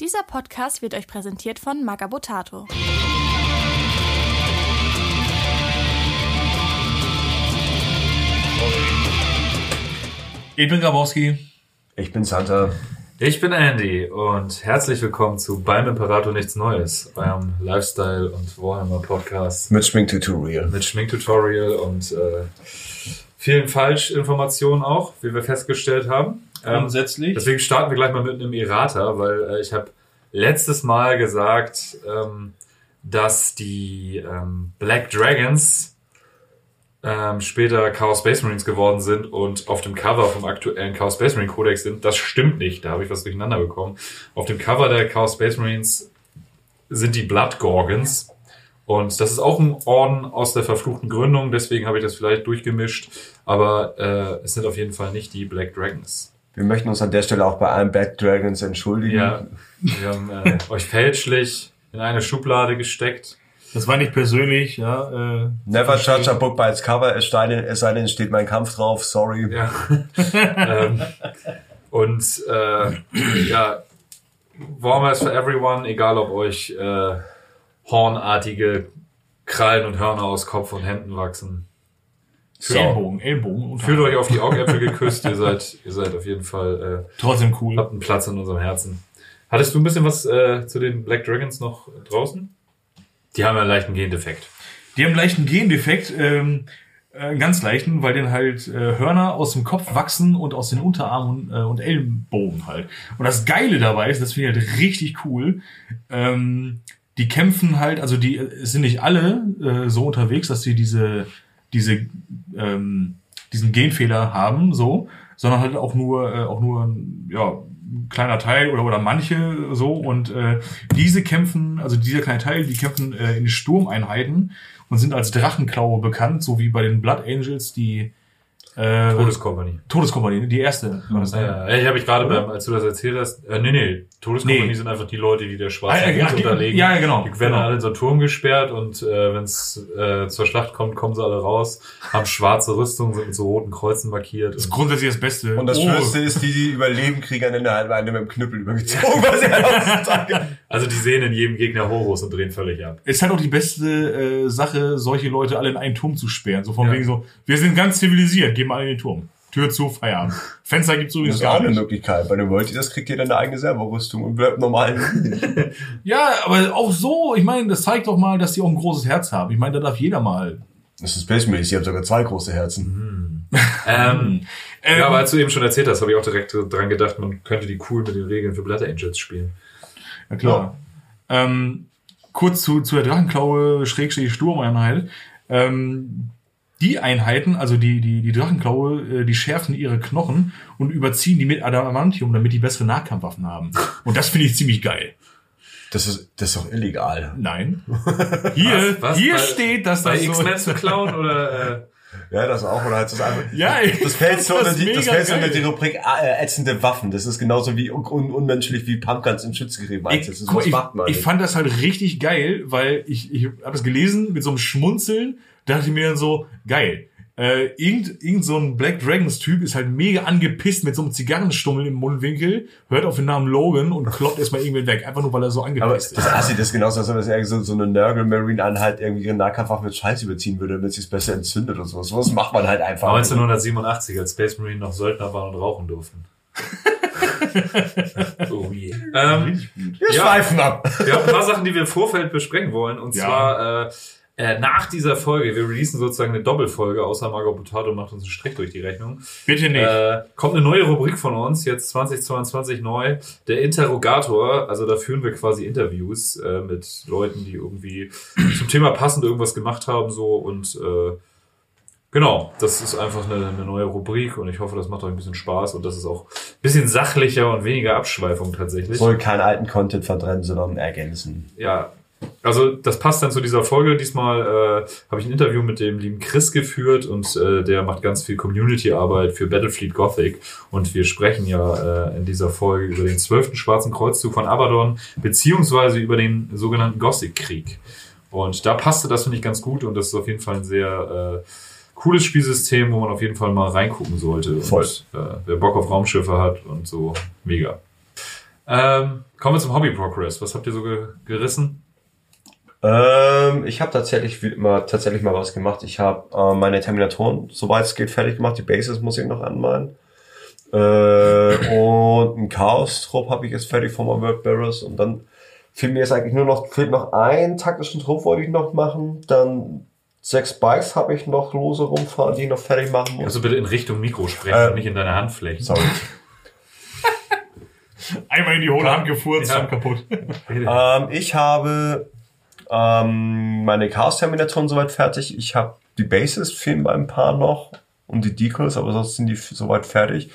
Dieser Podcast wird euch präsentiert von Magabotato. Ich bin Grabowski. Ich bin Santa. Ich bin Andy und herzlich willkommen zu Beim Imperator Nichts Neues, eurem Lifestyle- und Warhammer-Podcast Mit Schminktutorial. mit Schminktutorial und äh, vielen Falschinformationen auch, wie wir festgestellt haben. Ähm, Grundsätzlich. deswegen starten wir gleich mal mit einem Errata, weil äh, ich habe letztes Mal gesagt, ähm, dass die ähm, Black Dragons ähm, später Chaos Space Marines geworden sind und auf dem Cover vom aktuellen Chaos Space Marine Codex sind. Das stimmt nicht, da habe ich was durcheinander bekommen. Auf dem Cover der Chaos Space Marines sind die Blood Gorgons. Und das ist auch ein Orden aus der verfluchten Gründung, deswegen habe ich das vielleicht durchgemischt. Aber äh, es sind auf jeden Fall nicht die Black Dragons. Wir möchten uns an der Stelle auch bei allen Black Dragons entschuldigen. Ja, wir haben äh, euch fälschlich in eine Schublade gesteckt. Das war nicht persönlich, ja. Äh, Never judge a book by its cover, es sei denn, es sei denn, es steht mein Kampf drauf, sorry. Ja. ähm, und äh, ja, Warmer is for everyone, egal ob euch äh, hornartige Krallen und Hörner aus Kopf und Händen wachsen. Ellenbogen, Ellenbogen. Und Fühlt euch auf die Augäpfel geküsst, ihr seid, ihr seid auf jeden Fall, Trotzdem äh, cool. habt einen Platz in unserem Herzen. Hattest du ein bisschen was äh, zu den Black Dragons noch draußen? Die haben ja einen leichten Gendefekt. Die haben einen leichten Gendefekt, ähm, äh, ganz leichten, weil denen halt äh, Hörner aus dem Kopf wachsen und aus den Unterarmen äh, und Ellenbogen halt. Und das Geile dabei ist, das finde ich halt richtig cool, ähm, die kämpfen halt, also die sind nicht alle äh, so unterwegs, dass sie diese, diese, ähm, diesen Genfehler haben, so, sondern halt auch nur, äh, auch nur, ja, ein kleiner Teil oder, oder manche so. Und äh, diese kämpfen, also dieser kleine Teil, die kämpfen äh, in Sturmeinheiten und sind als Drachenklaue bekannt, so wie bei den Blood Angels die äh, Todeskompanie. Todeskompanie, die erste war das. ne? Ja, ich habe ich gerade beim, als du das erzählt hast, äh, nee, nee, Todeskompanie Nee. sind einfach die Leute, die der schwarzen Ah, ja, die- unterlegen. ja, ja, genau. Die werden Genau. alle in so einen Turm gesperrt und äh, wenn es äh, zur Schlacht kommt, kommen sie alle raus, haben schwarze Rüstung, sind mit so roten Kreuzen markiert. Das ist grundsätzlich das Beste. Und das Oh. Schönste ist, die, die überleben, kriegen dann in der halben eine mit dem Knüppel übergezogen, er also die sehen in jedem Gegner Horus und drehen völlig ab. ist halt auch die beste äh, Sache, solche Leute alle in einen Turm zu sperren. So von Ja. wegen so, wir sind ganz zivilisiert, gehen mal in den Turm. Tür zu, Feierabend. Fenster gibt's Das ist auch gar eine nicht. Möglichkeit. Bei den Multis kriegt jeder eine eigene Servorüstung und bleibt normal. Ja, aber auch so, ich meine, das zeigt doch mal, dass die auch ein großes Herz haben. Ich meine, da darf jeder mal. Das ist Marines, die haben sogar zwei große Herzen. Ähm, Ähm, ja, aber als du eben schon erzählt hast, habe ich auch direkt dran gedacht, man könnte die cool mit den Regeln für Blood Angels spielen. Ja, klar. Ähm, kurz zu, zu der Drachenklaue Schrägstrich Sturmeinheit. Ähm, die Einheiten, also die, die, die Drachenklaue, äh, die schärfen ihre Knochen und überziehen die mit Adamantium, damit die bessere Nahkampfwaffen haben. Und das finde ich ziemlich geil. Das ist, das ist doch illegal. Nein. Hier, Was? Was? hier Bei- steht, dass Bei das so... X-Men zu klauen oder äh, Ja, das auch. Oder hat das einfach. Ja, Das fällt so unter die, das fällt so unter die Rubrik äh, ätzende Waffen. Das ist genauso wie un unmenschlich wie Pumpguns in Schützgräben Ich, guck, Was ich, macht man ich nicht? fand das halt richtig geil, weil ich, ich habe das gelesen mit so einem Schmunzeln, dachte ich mir dann so, geil. Äh, irgend, irgend so ein Black Dragons Typ ist halt mega angepisst mit so einem Zigarrenstummel im Mundwinkel, hört auf den Namen Logan und kloppt erstmal irgendwen weg, einfach nur weil er so Aber angepisst das ist. Assi, das ist genauso, als wenn das irgendwie so, so eine Nörgel Marine Anhalt irgendwie ihre Nahkampfwaffe mit Scheiß überziehen würde, damit sie es besser entzündet oder sowas. Sowas macht man halt einfach. 1987, als Space Marine noch Söldner waren und rauchen durften. oh je. Ähm, Wir Ja. schweifen ab. wir haben ein paar Sachen, die wir im Vorfeld besprechen wollen. Und Ja. zwar äh, äh, nach dieser Folge, wir releasen sozusagen eine Doppelfolge, außer Margot Potato macht uns einen Strich durch die Rechnung. Bitte nicht. Äh, kommt eine neue Rubrik von uns, jetzt 2022 neu, der Interrogator. Also da führen wir quasi Interviews äh, mit Leuten, die irgendwie zum Thema passend irgendwas gemacht haben so und äh, genau, das ist einfach eine, eine neue Rubrik und ich hoffe, das macht euch ein bisschen Spaß und das ist auch ein bisschen sachlicher und weniger Abschweifung tatsächlich. Soll keinen alten Content verdrennen, sondern ergänzen. Ja, also das passt dann zu dieser Folge. Diesmal äh, habe ich ein Interview mit dem lieben Chris geführt und äh, der macht ganz viel Community-Arbeit für Battlefleet Gothic und wir sprechen ja äh, in dieser Folge über den zwölften Schwarzen Kreuzzug von Abaddon beziehungsweise über den sogenannten Gothic-Krieg. Und da passte das, finde ich, ganz gut und das ist auf jeden Fall ein sehr äh, cooles Spielsystem, wo man auf jeden Fall mal reingucken sollte. Voll. Und, äh, wer Bock auf Raumschiffe hat und so, mega. Ähm, kommen wir zum Hobby Progress. Was habt ihr so ge gerissen? Ähm, ich habe tatsächlich wie immer tatsächlich mal was gemacht. Ich habe äh, meine Terminatoren, soweit es geht, fertig gemacht. Die Bases muss ich noch anmalen. Äh, und ein Chaos-Trupp habe ich jetzt fertig von meinem Barrels. Und dann fehlt mir jetzt eigentlich nur noch, fehlt noch ein taktischen Trupp, wollte ich noch machen. Dann sechs Bikes habe ich noch lose rumfahren, die ich noch fertig machen muss. Also bitte in Richtung Mikro sprechen, Äh, und nicht in deine Handflächen. Sorry. Einmal in die hohle Hand gefurzt, Ja. schon kaputt. ähm, ich habe ähm, meine Chaos-Terminatoren soweit fertig. Ich habe die Bases, fehlen bei ein paar noch. Und die Decals, aber sonst sind die soweit fertig.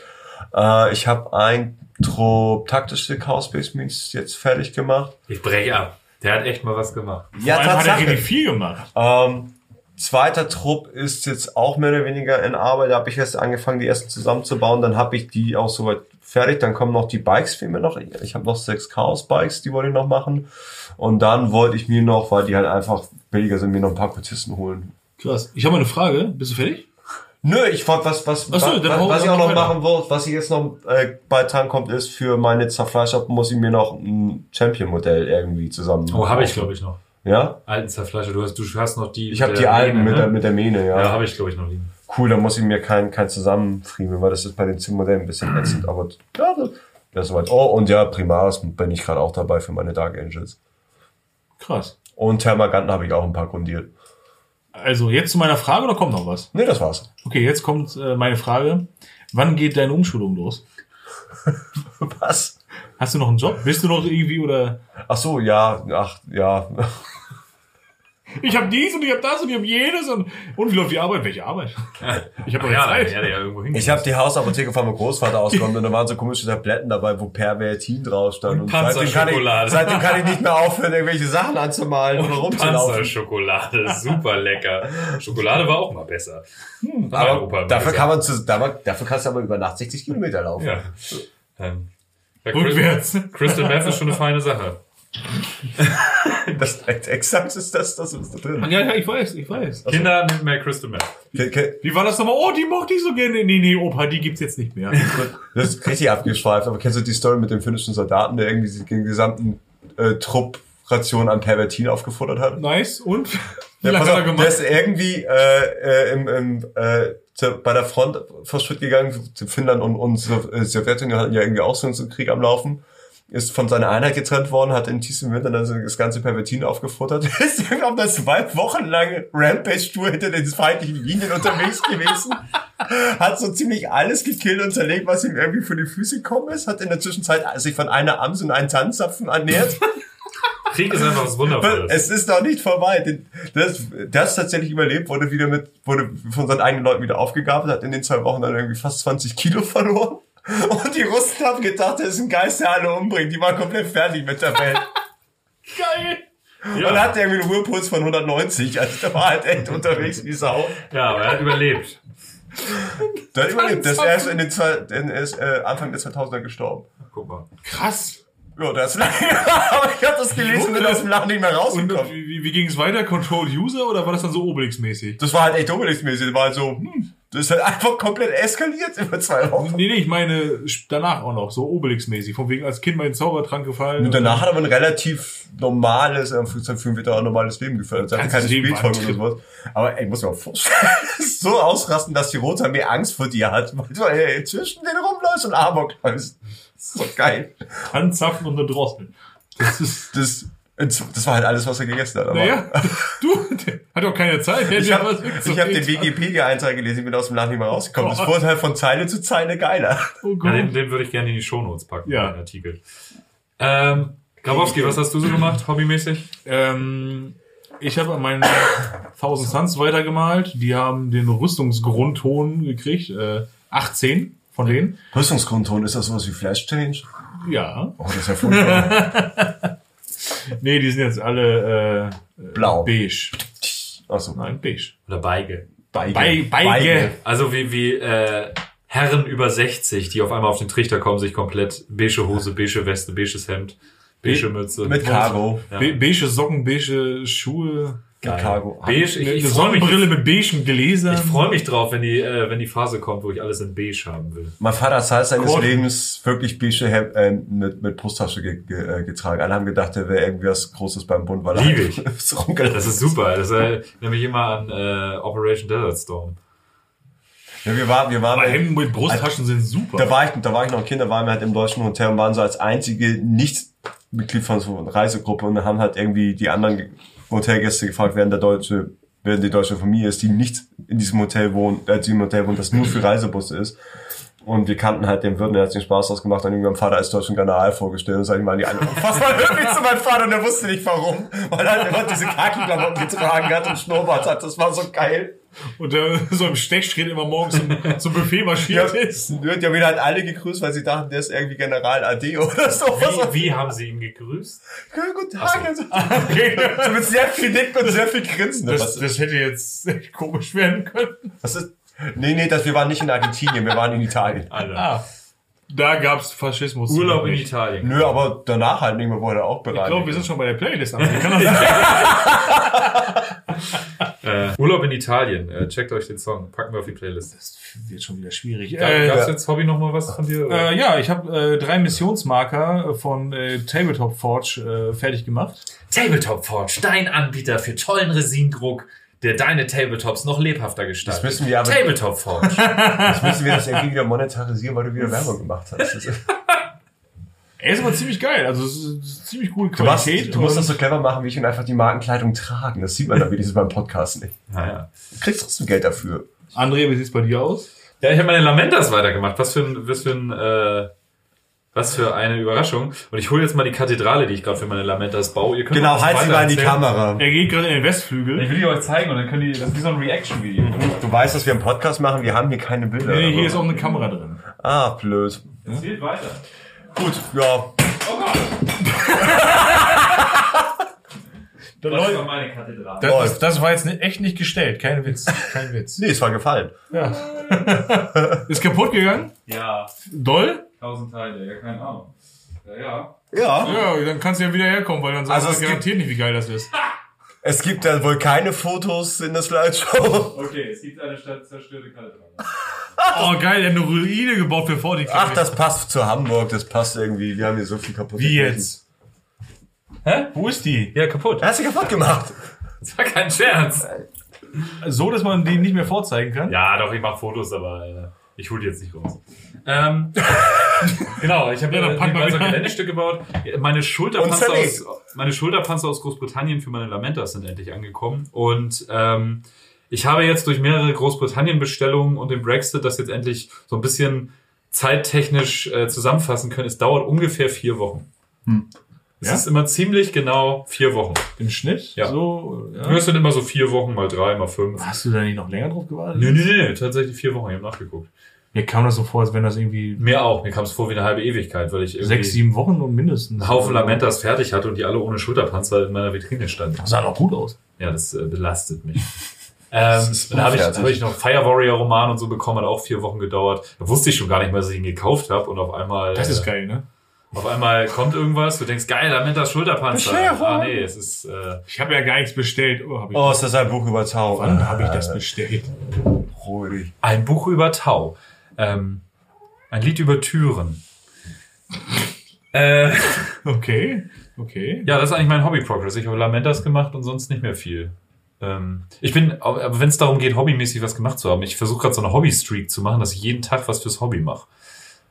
Äh, ich habe ein Trupp taktische Chaos Base Means jetzt fertig gemacht. Ich breche ab. Der hat echt mal was gemacht. Ja, Vor allem hat er richtig viel gemacht. Ähm, zweiter Trupp ist jetzt auch mehr oder weniger in Arbeit. Da habe ich erst angefangen, die ersten zusammenzubauen. Dann habe ich die auch soweit fertig. Dann kommen noch die Bikes für mir noch. Ich habe noch sechs Chaos-Bikes, die wollte ich noch machen. Und dann wollte ich mir noch, weil die halt einfach billiger sind, mir noch ein paar Kultisten holen. Krass. Ich habe mal eine Frage. Bist du fertig? Nö, ich wollte was, was, Ach so, was, was ich auch noch machen wollte, was ich jetzt noch äh, bald drankommt, ist für meine Zerfleischer muss ich mir noch ein Champion-Modell irgendwie zusammen. Oh, habe ich, glaube ich, noch. Ja? Alten Zerfleischer. Du hast, du hast noch die. Ich habe die alten mit, ne? der, mit der Mähne, ja. Ja, habe ich, glaube ich, noch liegen. cool, dann muss ich mir kein, kein zusammenfriemeln, weil das ist bei den Sim-Modellen ein bisschen ätzend, aber ja, das, ja, soweit. Oh, und ja, Primaris bin ich gerade auch dabei für meine Dark Angels. Krass. Und Thermaganten habe ich auch ein paar grundiert. Also jetzt zu meiner Frage oder kommt noch was? Nee, das war's. Okay, jetzt kommt äh, meine Frage. Wann geht deine Umschulung los? Was? Hast du noch einen Job? Bist du noch irgendwie oder? Ach so, ja, ach, ja. Ich habe dies und ich habe das und ich habe jenes und und wie läuft die Arbeit? Welche Arbeit? Ich habe doch ja, Zeit. ja, ja, Ich habe die Hausapotheke von meinem Großvater ausgenommen und da waren so komische Tabletten dabei, wo Pervertin drauf stand. Und seitdem kann, ich, seitdem kann ich nicht mehr aufhören, irgendwelche Sachen anzumalen oder rumzulaufen. Panzerschokolade, super lecker. Schokolade war auch mal besser. Hm, Aber dafür kann man zu, dafür kannst du aber über Nacht 60 Kilometer laufen. Ja. Ähm, Rückwärts. Crystal Meth ist schon eine feine Sache. Das, exakt ist das, das ist da drin. Ja, ja, ich weiß, ich weiß. Kinder, nimmt mehr Crystal Meth. Ke- Wie war das nochmal? Oh, die mochte ich so gerne. Nee, nee, Opa, die gibt's jetzt nicht mehr. Das ist richtig abgeschweift, aber kennst du die Story mit dem finnischen Soldaten, der irgendwie den gesamten äh, Trupp Ration an Pervertin aufgefordert hat? Nice. Und? Wie Ja, lange pass hat er auf, der gemacht? ist irgendwie äh, äh, im, im, äh, zu, bei der Front vor Schritt gegangen. Finnland und, und äh, Sowjetunion hatten ja irgendwie auch so einen Krieg am Laufen. Ist von seiner Einheit getrennt worden, hat in tiefstem Winter dann das ganze Pervertin aufgefuttert. Ist irgendwie auf einer zwei Wochen lange Rampage-Tour hinter den feindlichen Linien unterwegs gewesen. Hat so ziemlich alles gekillt und zerlegt, was ihm irgendwie für die Füße gekommen ist. Hat in der Zwischenzeit sich von einer Ams und einem Tanzzapfen ernährt. Krieg ist einfach was Wundervolles. Es ist noch nicht vorbei. Das, das tatsächlich überlebt, wurde wieder mit, wurde von seinen eigenen Leuten wieder aufgegabelt, hat in den zwei Wochen dann irgendwie fast 20 Kilo verloren. Und die Russen haben gedacht, das ist ein Geist, der alle umbringt. Die waren komplett fertig mit der Welt. Geil. ja. Und hatte irgendwie einen Ruhepuls von 190. Also der war halt echt unterwegs wie Sau. ja, aber er hat überlebt. Der hat überlebt. Das er ist in den zwei, in, ist, äh, Anfang der 2000er gestorben. Guck mal. Krass. Ja, das ist lange. Aber ich habe das gelesen und bin aus dem Lachen nicht mehr Und rausgekommen. wie, wie, wie ging es weiter? Control User oder war das dann so Obelix-mäßig? Das war halt echt Obelix-mäßig. Das war halt so, hm, das ist halt einfach komplett eskaliert über zwei Wochen. Nee, nee, ich meine danach auch noch, so Obelix-mäßig. Von wegen als Kind mal in den Zaubertrank gefallen. Und danach hat er aber ein relativ normales, äh, für einen Veteran normales Leben geführt. Er hatte keine Spielzeug oder sowas. Aber ey, muss man mal vorstellen, so ausrasten, dass die Rote Armee Angst vor dir hat, weil du ey, zwischen denen rumläufst und Amok läufst. Doch geil. Tanzzapfen und eine Drossel. Das ist, Das, das war halt alles, was er gegessen hat. Aber naja, du, der hat doch keine Zeit. Der Ich habe ja hab den Wikipedia-Eintrag gelesen, ich bin aus dem Laden nicht mehr rausgekommen. Das Gott. wurde halt von Zeile zu Zeile geiler. Oh Ja, Gott. den, den würde ich gerne in die Shownotes packen, Ja. den Artikel. Ähm, Grabowski, was hast du so gemacht, hobbymäßig? Ähm, ich habe an meinen Thousand Suns weitergemalt. Die haben den Rüstungsgrundton gekriegt. Äh, 18 von denen. Rüstungsgrundton, ist das sowas wie Flash Change? Ja. Oh, das ist ja furchtbar. Nee, die sind jetzt alle äh, Blau. beige. Achso. Nein, beige. Oder Beige? Beige. Bei- Beige. Also wie, wie äh, Herren über 60, die auf einmal auf den Trichter kommen, sich komplett beige Hose, beige Weste, beiges Hemd, beige Mütze. Mit Cargo. Ja. Be beige Socken, beige Schuhe. Geil. Cargo. Beige, ich, ich freue mich, Sonnenbrille mit beigem Gläser. ich freu mich drauf, wenn die, äh, wenn die Phase kommt, wo ich alles in beige haben will. Mein Vater hat Zeit seines Gott. Lebens wirklich beige Hemd äh, mit, mit Brusttasche ge, ge, äh, getragen. Alle haben gedacht, er wäre irgendwie was Großes beim Bund, weil er Lieb ich. halt so rumgelaufen Das ist super. Das erinnert mich immer an äh, Operation Desert Storm. Ja, wir waren, wir waren, Aber Hemden mit Brusttaschen sind super. da war ich, da war ich noch ein Kind, da waren wir halt im deutschen Hotel und waren so als einzige Nicht-Mitglied von so einer Reisegruppe und haben halt irgendwie die anderen Hotelgäste gefragt, wer denn der deutsche, wer die deutsche Familie ist, die nicht in diesem Hotel wohnt, äh, die im Hotel wohnt, das nur für Reisebusse ist. Und wir kannten halt den Wirt, der hat sich den Spaß ausgemacht und irgendwie meinem Vater als deutschen General vorgestellt und sag ich mal die andere. Was war wirklich zu meinem Vater und der wusste nicht warum, weil er halt immer diese Kaki-Klamotten getragen hat und Schnurrbart hat. Das war so geil. Und der so im Stechschritt immer morgens zum, zum Buffet marschiert ist. Die haben wieder halt alle gegrüßt, weil sie dachten, der ist irgendwie General AD oder so. Wie, wie haben sie ihn gegrüßt? Guten Tag. Also, Okay. so mit sehr viel Nick und sehr viel Grinsen. Das, das hätte jetzt echt komisch werden können. was ist? Nee, nee, das, wir waren nicht in Argentinien, wir waren in Italien. Alter. Ah, da gab's Faschismus. Urlaub in Ich Italien. Nö, aber danach halt nicht mehr, wurde er auch bereit. glaube, wir sind schon bei der Playlist. Aber ich kann das nicht. Äh, Urlaub in Italien. Äh, checkt euch den Song. Packen wir auf die Playlist. Das wird schon wieder schwierig. Gab, Äh, gab's jetzt Hobby noch mal was von dir? äh, ja, ich habe äh, drei Missionsmarker von äh, Tabletop Forge äh, fertig gemacht. Tabletop Forge, dein Anbieter für tollen Resindruck, der deine Tabletops noch lebhafter gestaltet. Das müssen wir aber- Tabletop Forge. Jetzt müssen wir das irgendwie wieder monetarisieren, weil du wieder Werbung gemacht hast. Das ist, Er ist aber ziemlich geil. Also es ist ziemlich gute du, machst, Qualität. du musst das so clever machen, wie ich und einfach die Markenkleidung tragen. Das sieht man dann wenigstens beim Podcast nicht. naja. Du kriegst trotzdem Geld dafür. André, wie sieht's bei dir aus? Ja, ich habe meine Lamentas weitergemacht. Was für ein, was für ein, äh, was für eine Überraschung. Und ich hole jetzt mal die Kathedrale, die ich gerade für meine Lamentas baue. Ihr könnt Genau, halt sie mal in die. Kamera. Er geht gerade in den Ich Westflügel. will die euch zeigen und dann können die, das ist wie so ein Reaction-Video. Du weißt, dass wir einen Podcast machen, wir haben hier keine Bilder. Nee, hier ist auch eine Kamera drin. ah, blöd. Erzählt weiter. Gut, ja. Oh Gott! Da Das Leute, war meine Kathedrale. das, das, das war jetzt echt nicht gestellt. Kein Witz. Kein Witz. Nee, es war gefallen. Ja. Ist kaputt gegangen? Ja, Doll? Tausend Teile, ja, keine Ahnung. Ja, ja. Ja. Ja, dann kannst du ja wieder herkommen, weil dann sagst Also du garantiert nicht, wie geil das ist. Es gibt dann wohl keine Fotos in der Slideshow. Okay, es gibt eine Stadt zerstörte Kathedrale. Oh, geil, der hat eine Ruine gebaut für 40 Ach, das passt zu Hamburg, das passt irgendwie. Wir haben hier so viel kaputt. Wie jetzt? Hä? Wo ist die? Ja, kaputt. Er hat sie kaputt gemacht. Das war kein Scherz. So, dass man die nicht mehr vorzeigen kann? Ja, doch, ich mache Fotos, aber äh, ich hole die jetzt nicht raus. Ähm, genau, ich habe Ja, ja, dann pack mal so ein wieder ein. Geländestück gebaut. Meine Schulterpanzer, aus, meine Schulterpanzer aus Großbritannien für meine Lamentas sind endlich angekommen. Und ähm, ich habe jetzt durch mehrere Großbritannien-Bestellungen und den Brexit das jetzt endlich so ein bisschen zeittechnisch äh, zusammenfassen können. Es dauert ungefähr vier Wochen. Es Ja? ist immer ziemlich genau vier Wochen. Im Schnitt? Ja. So, ja. Es sind immer so vier Wochen, mal drei, mal fünf. Hast du da nicht noch länger drauf gewartet? Nee, nee, nee, tatsächlich vier Wochen, ich habe nachgeguckt. Mir kam das so vor, als wenn das irgendwie Mir auch, mir kam es vor wie eine halbe Ewigkeit, weil ich irgendwie sechs, sieben Wochen und mindestens. einen Haufen Lamentas fertig hatte und die alle ohne Schulterpanzer in meiner Vitrine standen. Das sah doch gut aus. Ja, das äh, belastet mich. Ähm, dann habe ich, hab ich noch Fire Warrior Roman und so bekommen, hat auch vier Wochen gedauert. Da wusste ich schon gar nicht mehr, dass ich ihn gekauft habe und auf einmal Das ist äh, geil, ne? auf einmal kommt irgendwas, du denkst, geil, Lamentas Schulterpanzer. Bestellung. Ah nee, es ist äh, Ich habe ja gar nichts bestellt. Oh, hab ich. Oh, ist das ein Buch über Tau? Wann habe ich das bestellt? Ruhig. ein Buch über Tau. Ähm, ein Lied über Türen. äh, Okay, okay. Ja, das ist eigentlich mein Hobby-Progress. Ich habe Lamentas gemacht und sonst nicht mehr viel. Ähm, ich bin, aber wenn es darum geht, hobbymäßig was gemacht zu haben, ich versuche gerade so eine Hobby-Streak zu machen, dass ich jeden Tag was fürs Hobby mache.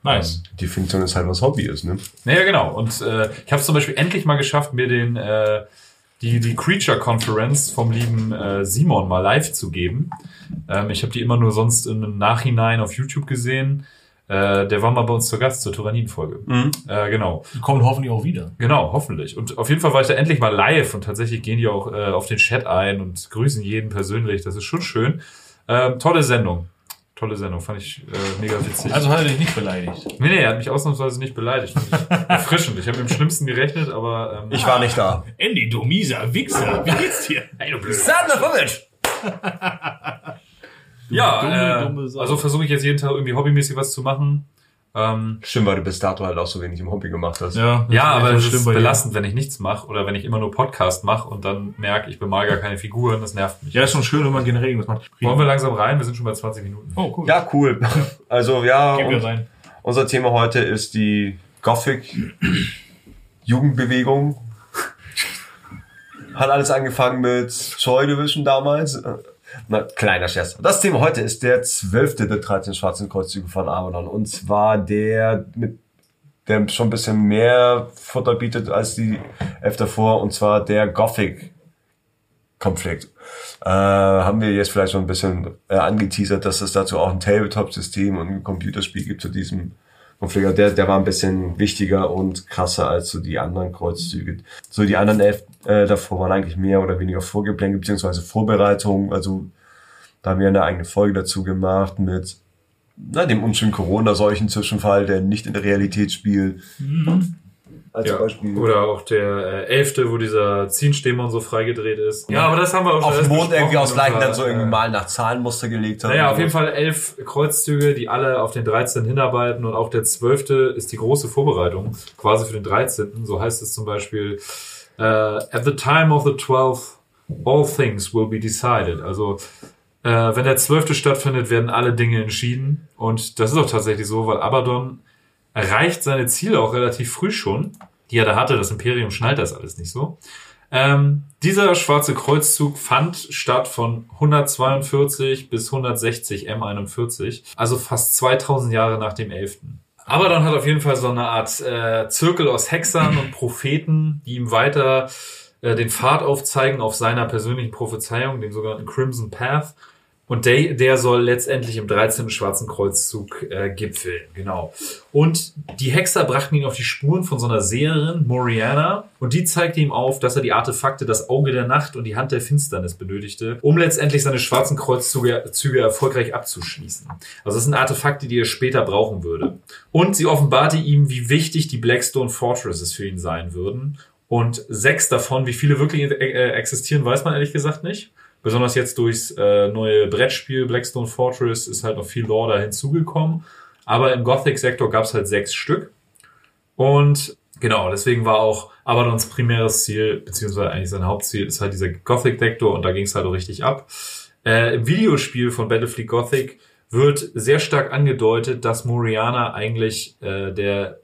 Nice. Die Funktion ist halt, was Hobby ist, ne? Naja, genau. Und äh, ich habe es zum Beispiel endlich mal geschafft, mir den äh, die, die Creature Conference vom lieben äh, Simon mal live zu geben. Ähm, ich habe die immer nur sonst im Nachhinein auf YouTube gesehen. Äh, der war mal bei uns zu Gast zur Tyrannin-Folge. Mhm. Äh, genau. Die kommen hoffentlich auch wieder. Genau, hoffentlich. Und auf jeden Fall war ich da endlich mal live und tatsächlich gehen die auch äh, auf den Chat ein und grüßen jeden persönlich. Das ist schon schön. Ähm, tolle Sendung. Tolle Sendung, fand ich äh, mega witzig. Also hat er dich nicht beleidigt. nee, nee, er hat mich ausnahmsweise nicht beleidigt. Erfrischend. Ich habe mit dem Schlimmsten gerechnet, aber ähm, Ich war nicht da. Andy, du mieser Wichser. Wie geht's dir? Ey, du blöd. Sandlerowitsch! Ja, dumme, äh, dumme also versuche ich jetzt jeden Tag irgendwie hobbymäßig was zu machen. Ähm, Stimmt, weil du bis dato halt auch so wenig im Hobby gemacht hast. Ja, ja, aber es ist belastend, wenn ich nichts mache oder wenn ich immer nur Podcast mache und dann merke, ich bemal gar keine Figuren, das nervt mich. Ja, ist schon schön, wenn man generell irgendwas macht. Wollen wir langsam rein? Wir sind schon bei 20 Minuten. Oh, cool. Ja, cool. Also ja, Gehen wir rein. unser Thema heute ist die Gothic Jugendbewegung. Hat alles angefangen mit Joy Division damals. Na, kleiner Scherz. Das Thema heute ist der zwölfte der 13 schwarzen Kreuzzüge von Abaddon. Und zwar der mit der schon ein bisschen mehr Futter bietet als die elf davor. Und zwar der Gothic Konflikt. Äh, haben wir jetzt vielleicht schon ein bisschen äh, angeteasert, dass es dazu auch ein Tabletop-System und ein Computerspiel gibt zu diesem Konflikt. Aber Der, der war ein bisschen wichtiger und krasser als so die anderen Kreuzzüge. So die anderen elf äh, davor waren eigentlich mehr oder weniger Vorgeplänkel beziehungsweise Vorbereitungen. Also da haben wir eine eigene Folge dazu gemacht mit na, dem unschönen Corona-Seuchen Zwischenfall, der nicht in der Realität spielt. Als Ja. Beispiel. Oder auch der äh, elfte, wo dieser Ziehenstemon so freigedreht ist. Ja, aber das haben wir auch schon auf dem Mond irgendwie aus Leichen dann so irgendwie mal nach Zahlenmuster gelegt haben. Naja, auf jeden. Fall elf Kreuzzüge, die alle auf den 13 hinarbeiten und auch der 12. ist die große Vorbereitung, quasi für den 13. So heißt es zum Beispiel, äh, at the time of the 12th, all things will be decided. Also, äh, wenn der 12. stattfindet, werden alle Dinge entschieden. Und das ist auch tatsächlich so, weil Abaddon erreicht seine Ziele auch relativ früh schon, die er da hatte. Das Imperium schnallt das alles nicht so. Ähm, dieser schwarze Kreuzzug fand statt von 142 bis 160 M41, also fast 2000 Jahre nach dem 11. Abaddon hat auf jeden Fall so eine Art äh, Zirkel aus Hexern und Propheten, die ihm weiter äh, den Pfad aufzeigen auf seiner persönlichen Prophezeiung, dem sogenannten Crimson Path. Und der, der soll letztendlich im 13. Schwarzen Kreuzzug äh, gipfeln, genau. Und die Hexer brachten ihn auf die Spuren von so einer Seherin, Moriana, und die zeigte ihm auf, dass er die Artefakte, das Auge der Nacht und die Hand der Finsternis benötigte, um letztendlich seine schwarzen Kreuzzüge Züge erfolgreich abzuschließen. Also das sind Artefakte, die er später brauchen würde. Und sie offenbarte ihm, wie wichtig die Blackstone Fortresses für ihn sein würden. Und sechs davon, wie viele wirklich äh, existieren, weiß man ehrlich gesagt nicht. Besonders jetzt durchs äh, neue Brettspiel Blackstone Fortress ist halt noch viel Lore da hinzugekommen. Aber im Gothic-Sektor gab es halt sechs Stück. Und genau, deswegen war auch Abaddons primäres Ziel, beziehungsweise eigentlich sein Hauptziel, ist halt dieser Gothic-Sektor und da ging es halt auch richtig ab. Äh, Im Videospiel von Battlefleet Gothic wird sehr stark angedeutet, dass Moriana eigentlich äh, der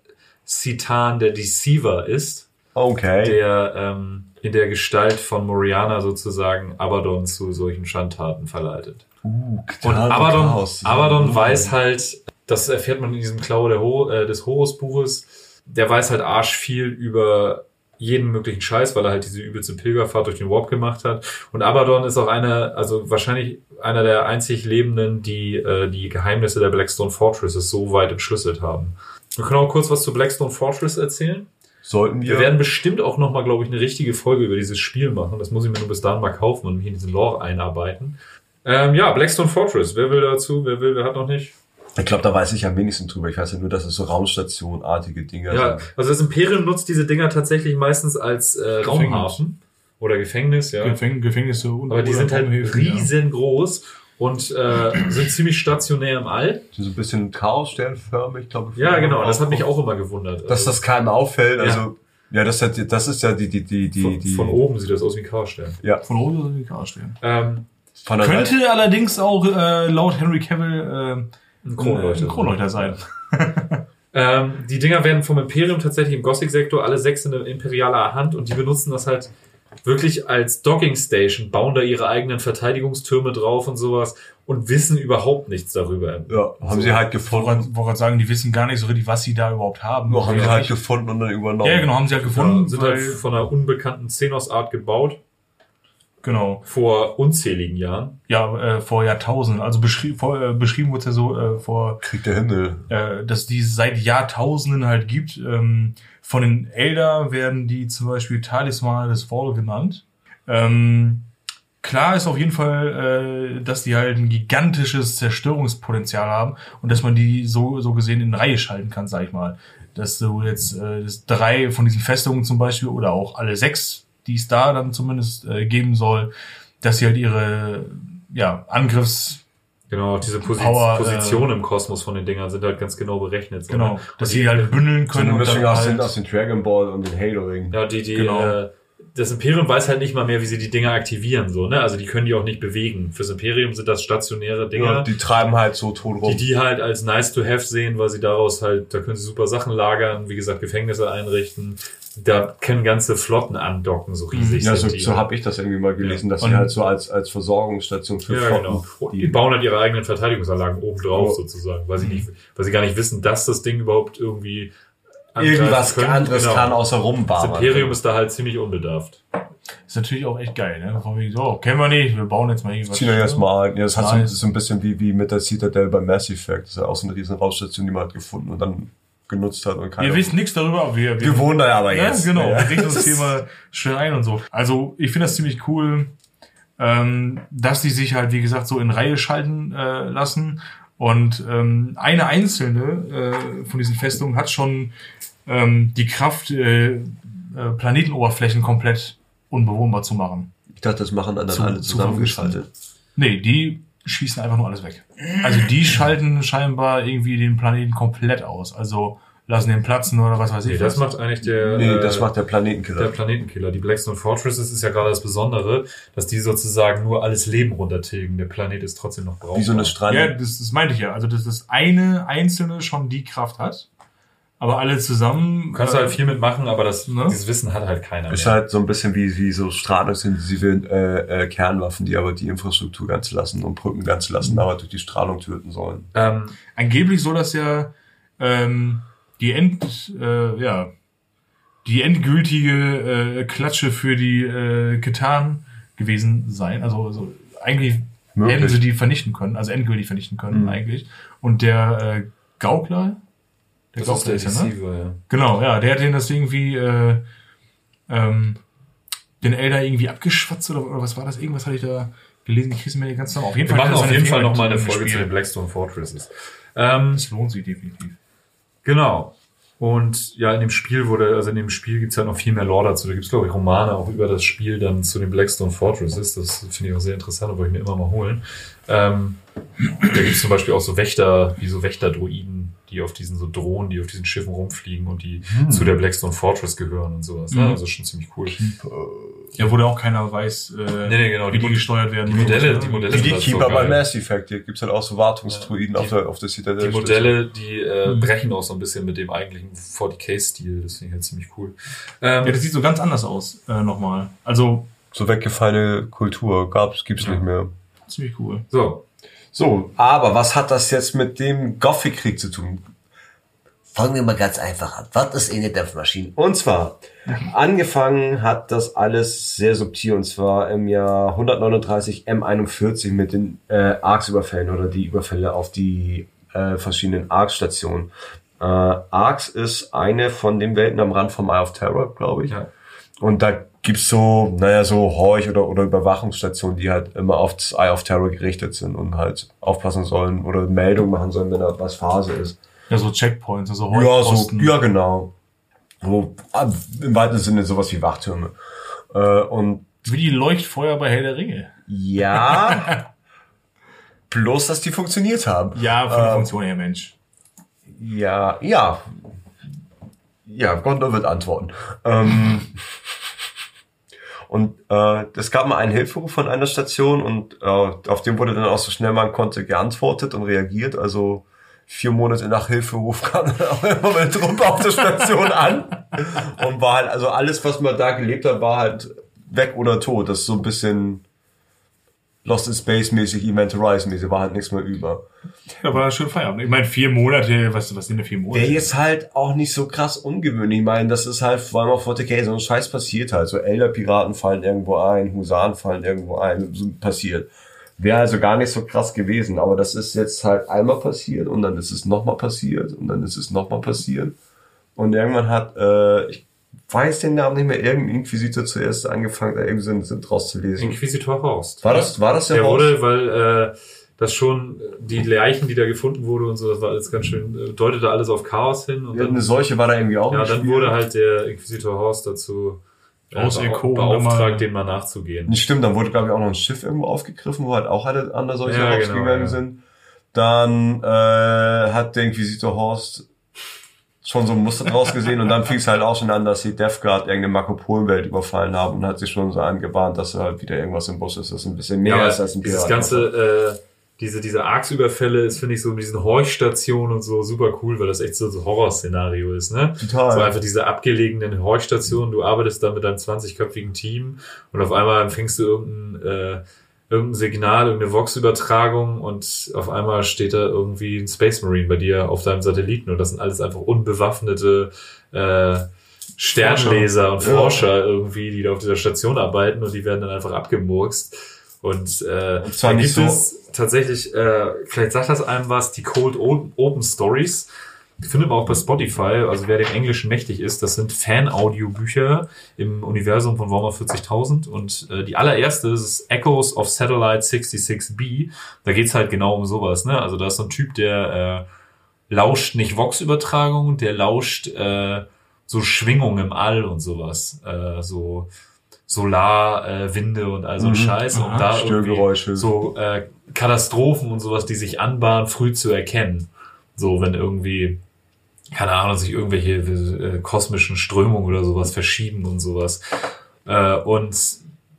Citan, der Deceiver ist Okay. der ähm, in der Gestalt von Moriana sozusagen Abaddon zu solchen Schandtaten verleitet. Uh, Und Abaddon, Chaos. Abaddon weiß halt, das erfährt man in diesem Klaue der Ho äh, des Horus-Buches, der weiß halt arsch viel über jeden möglichen Scheiß, weil er halt diese übelste Pilgerfahrt durch den Warp gemacht hat. Und Abaddon ist auch einer, also wahrscheinlich einer der einzig Lebenden, die äh, die Geheimnisse der Blackstone Fortresses so weit entschlüsselt haben. Wir können auch kurz was zu Blackstone Fortress erzählen. Sollten wir. Wir werden bestimmt auch noch mal, glaube ich, eine richtige Folge über dieses Spiel machen. Das muss ich mir nur bis dahin mal kaufen und mich in diesen Lore einarbeiten. Ähm, ja, Blackstone Fortress. Wer will dazu? Wer will? Wer hat noch nicht? ich glaube, da weiß ich am wenigsten drüber. Ich weiß ja nur, dass es so Raumstation-artige Dinge Ja, sind. also das Imperium nutzt diese Dinger tatsächlich meistens als äh, Raumhafen oder Gefängnis, ja. Gefäng Gefängnisse und Aber die sind halt riesengroß und äh, sind ziemlich stationär im All. Die so ein bisschen Chaos-sternförmig, glaube ich. Ja, genau. Das hat mich auch immer gewundert. Dass Also das keinem auffällt. Ja. Also, ja, das, hat, das ist ja die, die, die, die, von, die. von oben sieht das aus wie ein Chaosstern. Ja, Von oben soll die Karte stehen. Ähm, von der Könnte Seite. allerdings auch äh, laut Henry Cavill äh, ein ein Kronleuchter. Kronleuchter, Kronleuchter sein. Ähm, die Dinger werden vom Imperium tatsächlich im Gothic-Sektor alle sechs in imperialer Hand und die benutzen das halt wirklich als Docking Station, bauen da ihre eigenen Verteidigungstürme drauf und sowas und wissen überhaupt nichts darüber. Ja, haben sie halt gefunden. wollte gerade sagen, die wissen gar nicht so richtig, was sie da überhaupt haben. Nur haben ja, sie halt gefunden und dann übernommen. ja, genau, haben sie halt gefunden. Ja, sind halt von einer unbekannten Xenos-Art gebaut, genau. vor unzähligen Jahren. Ja, äh, vor Jahrtausenden. Also beschrie vor, äh, beschrieben wurde es ja so äh, vor Krieg der Himmel. äh, dass die es seit Jahrtausenden halt gibt. Ähm, von den Elder werden die zum Beispiel Talismane des Fall genannt. Ähm, klar ist auf jeden Fall, äh, dass die halt ein gigantisches Zerstörungspotenzial haben und dass man die so, so gesehen in Reihe schalten kann, sag ich mal. Dass du jetzt äh, drei von diesen Festungen zum Beispiel oder auch alle sechs, die es da dann zumindest äh, geben soll, dass sie halt ihre ja, Angriffs Genau, diese Posi Power, äh, Positionen im Kosmos von den Dingern sind halt ganz genau berechnet. So, Genau, ne? dass sie halt bündeln So können und Mischung dann aus, den, halt, aus den Dragon Ball und den Halo-Ring. Ja, die, die, Genau. äh, das Imperium weiß halt nicht mal mehr, wie sie die Dinger aktivieren, so, ne? Also die können die auch nicht bewegen. Fürs Imperium sind das stationäre Dinger, Ja, die treiben halt so tot rum. die die halt als nice to have sehen, weil sie daraus halt, da können sie super Sachen lagern, wie gesagt, Gefängnisse einrichten. Da können ganze Flotten andocken, so riesig ja, so, sind die. so habe ich das irgendwie mal gelesen, dass Und- sie halt so als, als Versorgungsstation für ja, Flotten, genau. Die die, bauen halt ihre eigenen Verteidigungsanlagen oben drauf Ja. sozusagen, weil sie nicht, weil sie gar nicht wissen, dass das Ding überhaupt irgendwie irgendwas können. anderes Genau. kann außer Das rumballern. Imperium ist da halt ziemlich unbedarft. ist natürlich auch echt geil, ne? Von wegen, so, kennen wir nicht, wir bauen jetzt mal irgendwas. Ziehen wir jetzt mal ein. Ja, das hat so, Nice. so ein bisschen wie, wie mit der Citadel bei Mass Effect. Das ist ja auch so eine riesen Raumstation, die man halt gefunden und dann genutzt hat und keiner. Ihr wisst nichts darüber, aber wir, wir wohnen da ja aber Ja, jetzt. genau. Ja. Wir richten uns hier mal schön ein und so. Also ich finde das ziemlich cool, ähm, dass die sich halt, wie gesagt, so in Reihe schalten äh, lassen. Und ähm, eine einzelne äh, von diesen Festungen hat schon ähm, die Kraft, äh, äh, Planetenoberflächen komplett unbewohnbar zu machen. Ich dachte, das machen dann Zu- alle zu zusammengeschaltet. Nee, die schießen einfach nur alles weg. Also die schalten scheinbar irgendwie den Planeten komplett aus. Also lassen den platzen oder was weiß ich. Nee, das macht eigentlich der, Nee, äh, das macht der der Planetenkiller. Planetenkiller. Die Blackstone Fortresses ist ja gerade das Besondere, dass die sozusagen nur alles Leben runtertilgen. Der Planet ist trotzdem noch brauchbar. Wie so eine Strand. Ja, das, das meinte ich ja. Also, dass das eine einzelne schon die Kraft hat, aber alle zusammen. Du kannst äh, halt viel mitmachen, aber das, Ne? dieses Wissen hat halt keiner Ist mehr. halt so ein bisschen wie, wie so strahlungsintensive äh, äh, Kernwaffen, die aber die Infrastruktur ganz lassen und Brücken ganz lassen, aber durch die Strahlung töten sollen. Ähm, Angeblich soll das ja ähm, die End, äh, ja, die endgültige äh, Klatsche für die äh, Ketan gewesen sein. Also, also eigentlich Möglich. hätten sie die vernichten können, also endgültig vernichten können Mhm. eigentlich. Und der äh, Gaukler, der das ist der ja, ne? Ja. Genau, ja, der hat den das irgendwie, äh, ähm, den Elder irgendwie abgeschwatzt oder, oder was war das? Irgendwas hatte ich da gelesen, ich krieg's mir nicht ganz zusammen. Auf jeden Wir Fall machen hat er auf jeden Fall Finger noch mal eine Folge Spiel. zu den Blackstone Fortresses. Ähm, Das lohnt sich definitiv. Genau. Und ja, in dem Spiel wurde, also in dem Spiel gibt's ja noch viel mehr Lore dazu. Da gibt's glaube ich, Romane auch über das Spiel dann zu den Blackstone Fortresses. Das finde ich auch sehr interessant, wollte ich mir immer mal holen. Ähm, da gibt's zum Beispiel auch so Wächter, wie so Wächterdruiden, die auf diesen so Drohnen, die auf diesen Schiffen rumfliegen und die zu der Blackstone Fortress gehören und sowas. Ne? Mhm. Also schon ziemlich cool. Ja, wo da auch keiner weiß, äh, Nee, nee, genau. wie die, Die gesteuert werden. die Modelle, die Modelle die halt so Keeper bei. Mass Effect, hier gibt's halt auch so Wartungsdruiden Ja, auf der, auf der Citadel. Die Modelle, die äh, Mhm. brechen auch so ein bisschen mit dem eigentlichen 40k-Stil. Das finde ich halt ziemlich cool. Ähm, Ja, das sieht so ganz anders aus, äh, nochmal. Also, So weggefallene Kultur gab's, gibt's Ja. nicht mehr. ziemlich cool. so, So, aber was hat das jetzt mit dem Gothic-Krieg zu tun? Fangen wir mal ganz einfach an. Was ist eine Dampfmaschine? Und zwar, angefangen hat das alles sehr subtil, und zwar im Jahr 139 M41 mit den äh, Arx-Überfällen oder die Überfälle auf die äh, verschiedenen Arx-Stationen. Äh, Arx ist eine von den Welten am Rand vom Eye of Terror, glaube ich. ja. Und da gibt's so, naja, so Horch- oder, oder Überwachungsstationen, die halt immer auf das Eye of Terror gerichtet sind und halt aufpassen sollen oder Meldungen machen sollen, wenn da was Phase ist. Ja, so Checkpoints, also Ja, so, ja, genau. Wo, ah, im weitesten Sinne sowas wie Wachtürme. Äh, und Wie die Leuchtfeuer bei Herr der Ringe. ja, bloß, dass die funktioniert haben. Ja, von der Ähm, Funktion her, Mensch. Ja, ja. Ja, Gondor wird antworten. Ähm, und äh, es gab mal einen Hilferuf von einer Station und äh, auf den wurde dann auch so schnell man konnte geantwortet und reagiert. Also vier Monate nach Hilferuf kam dann auch immer eine Truppe auf der Station an und war halt, also alles, was man da gelebt hat, war halt weg oder tot. Das ist so ein bisschen Lost in Space mäßig, Event Horizon mäßig, war halt nichts mehr über. Da war schön Feierabend. Ich meine, vier Monate, was, was sind denn vier Monate? Wäre jetzt halt auch nicht so krass ungewöhnlich. Ich meine, das ist halt vor allem auf 40k so ein Scheiß passiert halt. So Elder-Piraten fallen irgendwo ein, Husaren fallen irgendwo ein, so passiert. Wäre also gar nicht so krass gewesen. Aber das ist jetzt halt einmal passiert und dann ist es nochmal passiert und dann ist es nochmal passiert. Und irgendwann hat, äh, ich weiß den Namen nicht mehr, irgendein Inquisitor zuerst angefangen, da irgendwie sind, sind draus zu lesen. Inquisitor Horst. War das, war das der, Der Horst? wurde, weil äh, das schon, die Leichen, die da gefunden wurde und so, das war alles ganz schön, äh, deutete alles auf Chaos hin. Und Ja, dann, eine Seuche war da irgendwie auch ja, dann Spiel. wurde halt der Inquisitor Horst dazu Aus äh, Eco beauftragt, dem mal nachzugehen. Nicht stimmt, dann wurde, glaube ich, auch noch ein Schiff irgendwo aufgegriffen, wo halt auch alle andere solche Ja, Hops genau, gegangen ja. sind. Dann äh, hat der Inquisitor Horst schon so ein Muster draus gesehen und dann fing es halt auch schon an, dass die Death Guard irgendeine Marco Polen-Welt überfallen haben und hat sich schon so angebahnt, dass da halt wieder irgendwas im Bus ist, das ein bisschen mehr Ja, ist als ein dieses Piraten. ganze, äh, diese, diese Arx-Überfälle ist, finde ich, so mit diesen Horchstationen und so super cool, weil das echt so ein Horrorszenario ist, ne? Total. So einfach diese abgelegenen Horchstationen, du arbeitest da mit deinem 20-köpfigen Team und auf einmal empfängst du irgendein, äh, irgendein Signal, irgendeine Vox-Übertragung und auf einmal steht da irgendwie ein Space Marine bei dir auf deinem Satelliten und das sind alles einfach unbewaffnete äh, Sternleser und Ja. Forscher irgendwie, die da auf dieser Station arbeiten und die werden dann einfach abgemurkst. Und, äh, Und zwar nicht gibt so- es tatsächlich, äh, vielleicht sagt das einem was, die Cold Open Stories. Findet man auch bei Spotify, also wer dem Englischen mächtig ist, das sind Fan-Audio-Bücher im Universum von Warhammer 40.000 und äh, die allererste ist Echoes of Satellite 66B. Da geht's halt genau um sowas, ne? Also da ist so ein Typ, der äh, lauscht nicht Vox-Übertragungen, der lauscht äh, so Schwingungen im All und sowas. Äh, so Solarwinde äh, Winde und all so Mhm. Scheiß, um Aha, da Störgeräusche. so äh, Katastrophen und sowas, die sich anbahnen, früh zu erkennen. So, wenn irgendwie, keine Ahnung, sich irgendwelche äh, kosmischen Strömungen oder sowas verschieben und sowas. Äh, und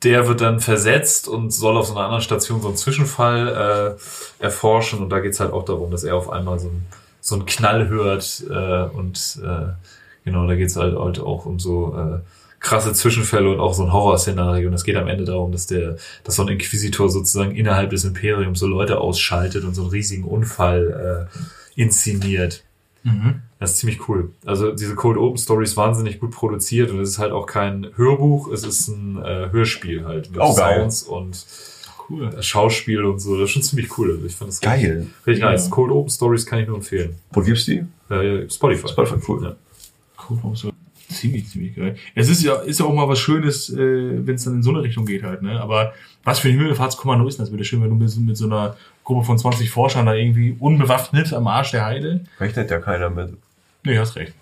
der wird dann versetzt und soll auf so einer anderen Station so einen Zwischenfall äh, erforschen. Und da geht's halt auch darum, dass er auf einmal so, ein, so einen Knall hört. Äh, und äh, genau, da geht's halt, halt auch um so äh, krasse Zwischenfälle und auch so ein Horrorszenario. Und es geht am Ende darum, dass der, dass so ein Inquisitor sozusagen innerhalb des Imperiums so Leute ausschaltet und so einen riesigen Unfall äh, inszeniert. Mhm. Das ist ziemlich cool. Also diese Cold Open Stories wahnsinnig gut produziert und es ist halt auch kein Hörbuch, es ist ein äh, Hörspiel halt mit Oh, geil. Sounds und Cool. Schauspiel und so. Das ist schon ziemlich cool. Also ich fand das richtig, Geil. richtig Ja. nice. Cold Open Stories kann ich nur empfehlen. Wo gibt's die? Äh, Spotify. Spotify, cool. Ja. Cool, auch so. Ziemlich, ziemlich geil. Es ist ja, ist ja auch mal was Schönes, äh, wenn es dann in so eine Richtung geht halt, ne? Aber was für ein Himmelfahrtskommando ist das bitte schön, wenn du mit, mit so einer Gruppe von 20 Forschern da irgendwie unbewaffnet am Arsch der Heide? Rechnet ja keiner mit. Nee, hast recht.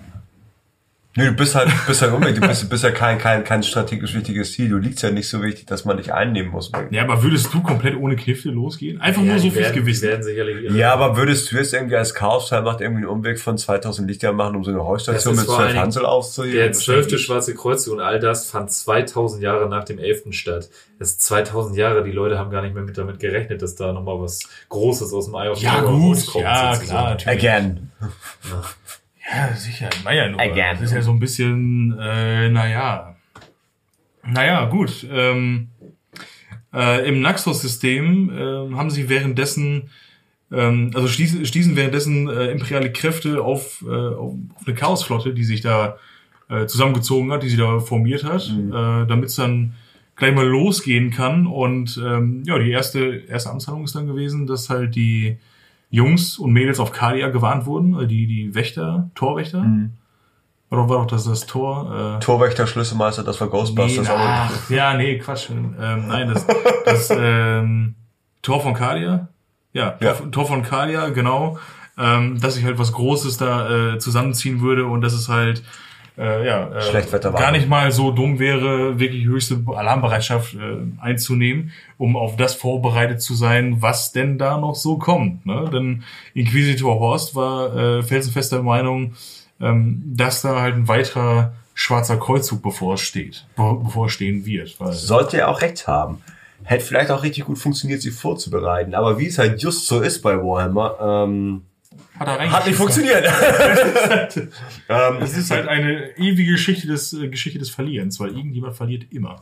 Nee, du bist halt, bist halt unbedingt, du bist, bist ja kein, kein, kein strategisch wichtiges Ziel. Du liegst ja nicht so wichtig, dass man dich einnehmen muss. Ja, aber würdest du komplett ohne Knifte losgehen? Einfach Ja, nur so fürs Gewissen. werden sicherlich ihre- Ja, aber würdest du jetzt irgendwie als Chaos-Teilmacht irgendwie einen Umweg von 2000 Lichtjahren machen, um so eine Heustation mit zwölf Hansel aufzuheben? Der zwölfte Schwarze Kreuzzug und all das fand 2000 Jahre nach dem 11. statt. Das ist 2000 Jahre, die Leute haben gar nicht mehr mit damit gerechnet, dass da nochmal was Großes aus dem Ei auf Ja, gut, rauskommt, ja, sozusagen. klar, natürlich. Again. Ja, sicher. Naja, nur. Again. Das ist ja so ein bisschen, äh, naja. Naja, gut. Ähm, äh, Im Naxos-System ähm, haben sie währenddessen, ähm, also stießen, stießen währenddessen äh, imperiale Kräfte auf, äh, auf eine Chaosflotte, die sich da äh, zusammengezogen hat, die sie da formiert hat, Mhm. äh, damit es dann gleich mal losgehen kann. Und ähm, ja, die erste, erste Amtshandlung ist dann gewesen, dass halt die Jungs und Mädels auf Kalia gewarnt wurden, äh, die, die Wächter, Torwächter. Mhm. War doch, war doch das, das Tor. Äh, Torwächter, Schlüsselmeister, das war nee, Ghostbusters. aber ach, ja, nee, Quatsch. Ähm, nein, das, das ähm, Tor von Kalia. Ja, Tor, Ja. von- Tor von Kalia, genau. Ähm, dass sich halt was Großes da äh, zusammenziehen würde und dass es halt äh, ja, äh, gar nicht mal so dumm wäre, wirklich höchste Alarmbereitschaft äh, einzunehmen, um auf das vorbereitet zu sein, was denn da noch so kommt. Ne? Denn Inquisitor Horst war äh, felsenfester Meinung, ähm, dass da halt ein weiterer schwarzer Kreuzzug bevorsteht, be bevorstehen wird. Weil, Sollte er auch recht haben. Hätte vielleicht auch richtig gut funktioniert, sie vorzubereiten. Aber wie es halt just so ist bei Warhammer, ähm, hat, er hat nicht funktioniert. ähm, Es ist halt eine ewige Geschichte des, äh, Geschichte des Verlierens, weil irgendjemand verliert immer.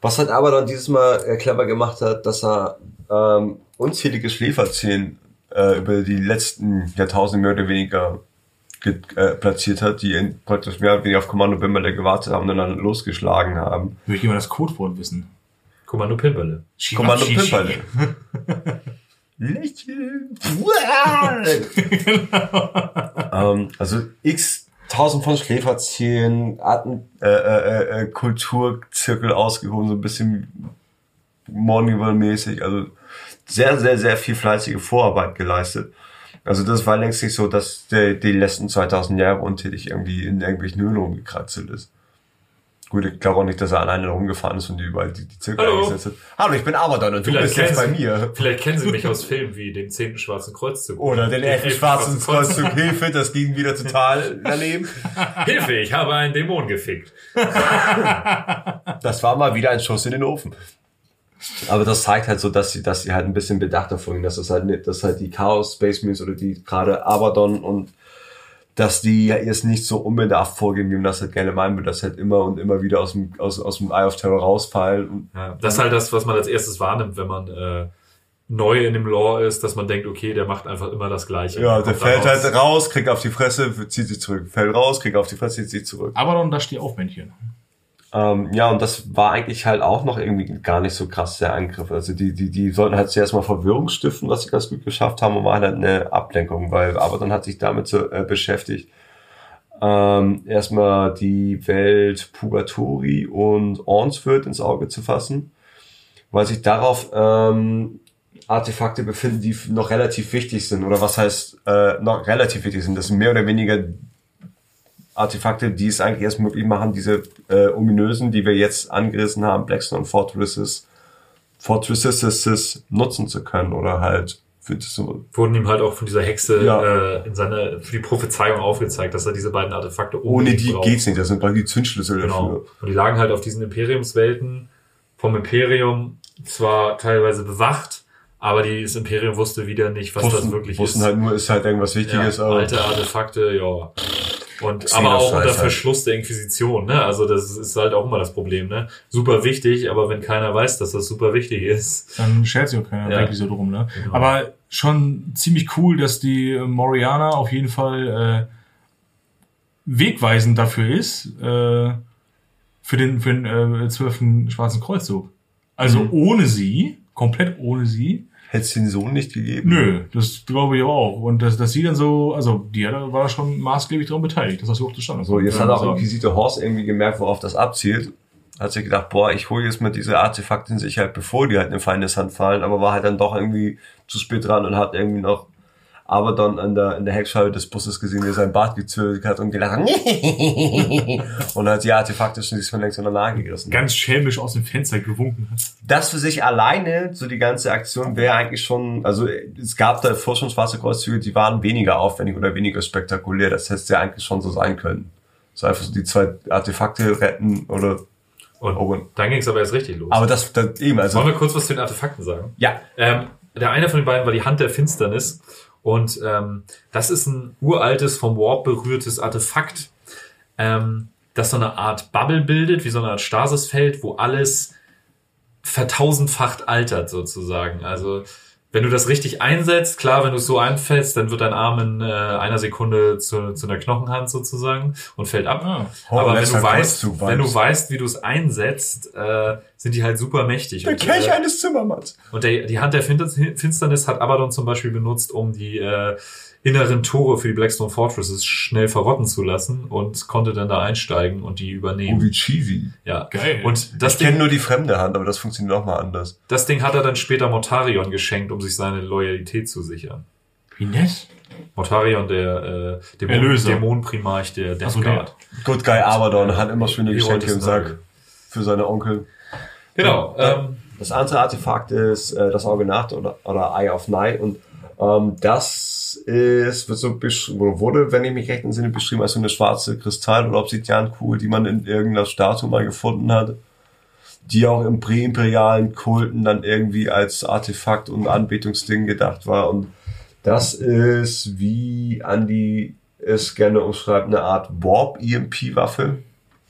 Was halt aber dann dieses Mal äh, clever gemacht hat, dass er ähm, unzählige Schläferzähne äh, über die letzten Jahrtausende mehr oder weniger ge- äh, platziert hat, die in, praktisch mehr oder weniger auf Kommando Bimmerle gewartet haben und dann losgeschlagen haben. Würde ich jemand das Codewort wissen? Kommando Pimperle. Kommando. Pimperle. Lächeln. ähm, also x tausend von Schläferzähnen, Arten, äh, äh, äh, Kulturzirkel ausgehoben, so ein bisschen Mornival-mäßig, also sehr, sehr, sehr viel fleißige Vorarbeit geleistet. Also das war längst nicht so, dass der, die letzten 2000 Jahre untätig irgendwie in irgendwelchen Höhlen rumgekratzelt ist. Gut, ich glaube auch nicht, dass er alleine rumgefahren ist und die überall die, die Zirkel Hallo. eingesetzt hat. Hallo, ich bin Abaddon und du Vielleicht bist jetzt bei mir. vielleicht kennen Sie mich aus Filmen wie dem 10. Schwarzen Kreuzzug. Oder den elften schwarzen Kreuzzug Hilfe, das ging wieder total daneben. Hilfe, ich habe einen Dämon gefickt. Das war mal wieder ein Schuss in den Ofen. Aber das zeigt halt so, dass sie, dass sie halt ein bisschen bedachter vorgehen, dass es halt nicht, dass halt die Chaos Space Marines oder die gerade Abaddon und dass die ja erst nicht so unbedarft vorgehen, wie man das halt gerne meinen würde, dass halt immer und immer wieder aus dem, aus, aus dem Eye of Terror rausfallen. Und Ja, das ist halt das, was man als erstes wahrnimmt, wenn man äh, neu in dem Lore ist, dass man denkt, okay, der macht einfach immer das Gleiche. ja, der fällt raus. halt raus, kriegt auf die Fresse, zieht sich zurück. Fällt raus, kriegt auf die Fresse, zieht sich zurück. Aber dann da steht auf Männchen. Ähm, ja, und das war eigentlich halt auch noch irgendwie gar nicht so krass der Angriff. Also die, die, die sollten halt zuerst mal Verwirrung stiften, was sie ganz gut geschafft haben, und war halt eine Ablenkung, weil aber dann hat sich damit so, äh, beschäftigt. Ähm, erstmal die Welt Purgatori und Ornsford ins Auge zu fassen, weil sich darauf ähm, Artefakte befinden, die noch relativ wichtig sind. Oder was heißt äh, noch relativ wichtig sind? Das sind mehr oder weniger Artefakte, die es eigentlich erst möglich machen, diese äh, ominösen, die wir jetzt angerissen haben, Blackstone Fortresses, Fortresses nutzen zu können oder halt für so. Wurden ihm halt auch von dieser Hexe Ja. äh, in seiner für die Prophezeiung aufgezeigt, dass er diese beiden Artefakte Ohne die braucht. geht's nicht, das sind quasi die Zündschlüssel Genau. dafür. Und die lagen halt auf diesen Imperiumswelten vom Imperium zwar teilweise bewacht, aber die, das Imperium wusste wieder nicht, was das Wussten, wirklich wussten ist. halt nur, ist halt irgendwas Wichtiges, ja, aber alte Artefakte, ja. Und Xenos aber auch unter halt. Verschluss der Inquisition, ne? Also das ist halt auch immer das Problem, ne? Super wichtig, aber wenn keiner weiß, dass das super wichtig ist. Dann schert sich auch keiner Ja. wirklich so drum, ne? Genau. Aber schon ziemlich cool, dass die Moriana auf jeden Fall äh, wegweisend dafür ist, äh, für den, für den äh, 12. Schwarzen Kreuzzug. Also Mhm. ohne sie, komplett ohne sie, hätte es den Sohn nicht gegeben. Nö, das glaube ich auch. Und dass, dass sie dann so, also die hat, war schon maßgeblich daran beteiligt, dass das so auch zustande So, jetzt hat auch sagen. Inquisitor Horst irgendwie gemerkt, worauf das abzielt. Hat sich gedacht, boah, ich hole jetzt mal diese Artefakte in Sicherheit, bevor die halt in Feindeshand fallen, aber war halt dann doch irgendwie zu spät dran und hat irgendwie noch aber dann an der, in der Heckscheibe des Busses gesehen, wie er sein Bart gezögert hat und gelacht hat. und hat die Artefakte schon sich von längst an der Nase gerissen. ganz schelmisch aus dem Fenster gewunken hat. das für sich alleine, so die ganze Aktion wäre eigentlich schon, also es gab da vor schon schwarze Kreuzzüge, die waren weniger aufwendig oder weniger spektakulär. Das hätte ja eigentlich schon so sein können. So einfach so die zwei Artefakte retten oder, Und Oh, und- dann ging es aber erst richtig los. aber das, das eben, also, Wollen wir kurz was zu den Artefakten sagen? ja, Ähm, der eine von den beiden war die Hand der Finsternis. Und ähm, das ist ein uraltes, vom Warp berührtes Artefakt, ähm, das so eine Art Bubble bildet, wie so eine Art Stasisfeld, wo alles vertausendfacht altert sozusagen. Also wenn du das richtig einsetzt, klar, wenn du es so einfällst, dann wird dein Arm in äh, einer Sekunde zu, zu einer Knochenhand sozusagen und fällt ab. Ah. Oh, Aber wenn du, weißt, Kreuzzug, wenn du weißt, wie du es einsetzt, äh, sind die halt super mächtig. der Und, Kelch äh, eines Zimmermanns. und der, die Hand der Fin- Finsternis hat Abaddon zum Beispiel benutzt, um die äh, inneren Tore für die Blackstone Fortresses schnell verrotten zu lassen und konnte dann da einsteigen und die Oh, übernehmen. wie cheesy. ja. Geil. Und das ich kenne Ding, nur die fremde Hand, aber das funktioniert noch mal anders. das Ding hat er dann später Mortarion geschenkt, um sich seine Loyalität zu sichern. Wie nett. Mortarion, der äh, Dämon, Erlöser. Dämonenprimarch der Death Ach so, der. Guard. Good Guy Abaddon hat immer schöne Hero Geschenke im Sack für seine Onkel. Genau. Ja. Ähm, Das andere Artefakt ist äh, das Auge Nacht oder, oder Eye of Night und ähm, das ist, wird so wurde, wenn ich mich recht entsinne, beschrieben als so eine schwarze Kristall- oder Obsidiankugel, die man in irgendeiner Statue mal gefunden hat, die auch im präimperialen Kulten dann irgendwie als Artefakt und Anbetungsding gedacht war. Und das ist, wie Andy es gerne umschreibt, eine Art Warp-EMP-Waffe,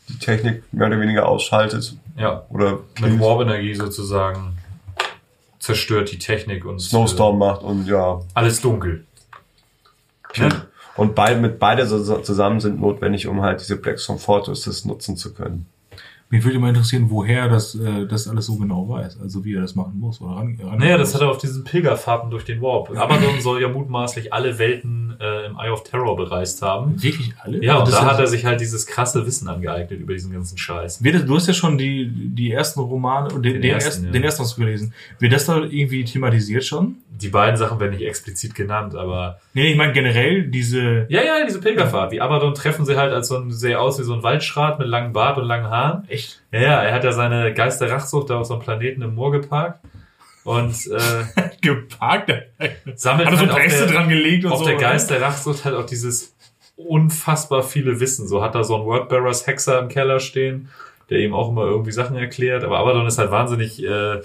die Technik mehr oder weniger ausschaltet. Ja. oder Mit Warp-Energie sozusagen zerstört die Technik und Snowstorm macht und ja. Äh, alles dunkel. Und beide, mit beide so- so zusammen sind notwendig, um halt diese Blackstone Fortresses nutzen zu können. Mich würde mal interessieren, woher das, äh, das alles so genau weiß. Also wie er das machen muss. Oder ran, ran Naja, das hat er auf diesen Pilgerfahrten durch den Warp. Abaddon soll ja mutmaßlich alle Welten äh, im Eye of Terror bereist haben. Wirklich alle? Ja, und das da hat er sich halt dieses krasse Wissen angeeignet über diesen ganzen Scheiß. Du hast ja schon die, die ersten Romane und den, Den den, ersten, ersten, ja. den ersten hast du gelesen. Wird das da irgendwie thematisiert schon? Die beiden Sachen werden nicht explizit genannt, aber Nee, ich meine generell diese. ja, ja, diese Pilgerfahrt. Die Abaddon treffen sie halt als so ein, sehr aus wie so ein Waldschrat mit langem Bart und langen Haaren. Echt? Ja, ja, er hat ja seine Geisterrachsucht da auf so einem Planeten im Moor geparkt und äh, Geparkt? sammelt Hat er so halt auf Reste der, dran gelegt und auf so? der oder? Geisterrachsucht halt auch dieses unfassbar viele Wissen. So hat er so einen Wordbearers Hexer im Keller stehen, der ihm auch immer irgendwie Sachen erklärt. Aber Abaddon ist halt wahnsinnig äh,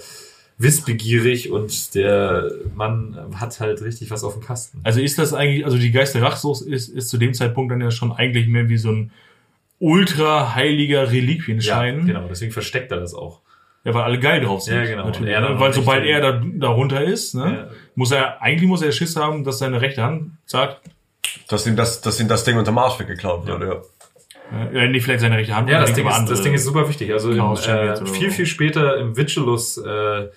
wissbegierig und der Mann hat halt richtig was auf dem Kasten. Also ist das eigentlich, also die Geisterrachsucht ist, ist zu dem Zeitpunkt dann ja schon eigentlich mehr wie so ein ultra heiliger Reliquienschein. genau, deswegen versteckt er das auch. Ja, weil alle geil drauf sind. Ja, genau. Natürlich, er ne? Weil sobald er da, darunter ist, ne, Ja. muss er, eigentlich muss er Schiss haben, dass seine rechte Hand sagt, Dass ihm das, dass ihm das Ding unter Marsch weggeklaut wurde, ja. äh, nicht vielleicht seine rechte Hand, Ja, das Ding, ist, das Ding ist super wichtig. Also im, äh, viel, viel später im Vigilus, äh,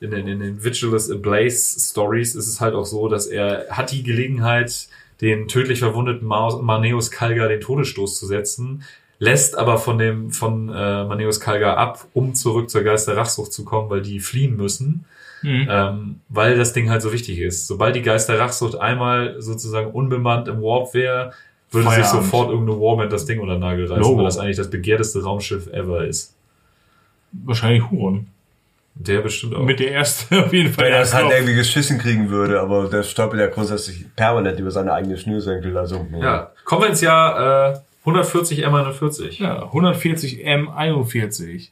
in, den- in den Vigilus Ablaze Stories ist es halt auch so, dass er hat die Gelegenheit, den tödlich verwundeten Maneus Kalga den Todesstoß zu setzen, lässt aber von dem von äh, Maneus Kalga ab, um zurück zur Geisterrachsucht zu kommen, weil die fliehen müssen, Mhm. ähm, weil das Ding halt so wichtig ist. Sobald die Geisterrachsucht einmal sozusagen unbemannt im Warp wäre, würde sich Feierabend. sofort irgendeine Warman das Ding unter den Nagel reißen, Logo. weil das eigentlich das begehrteste Raumschiff ever ist. Wahrscheinlich Huron. Der bestimmt auch. Mit der erste auf jeden Fall. Wenn er es halt irgendwie geschissen kriegen würde, aber der stolpert ja grundsätzlich permanent über seine eigenen Schnürsenkel, also. ja, kommen wir ins Jahr äh, 140 M41. Ja, 140 M41.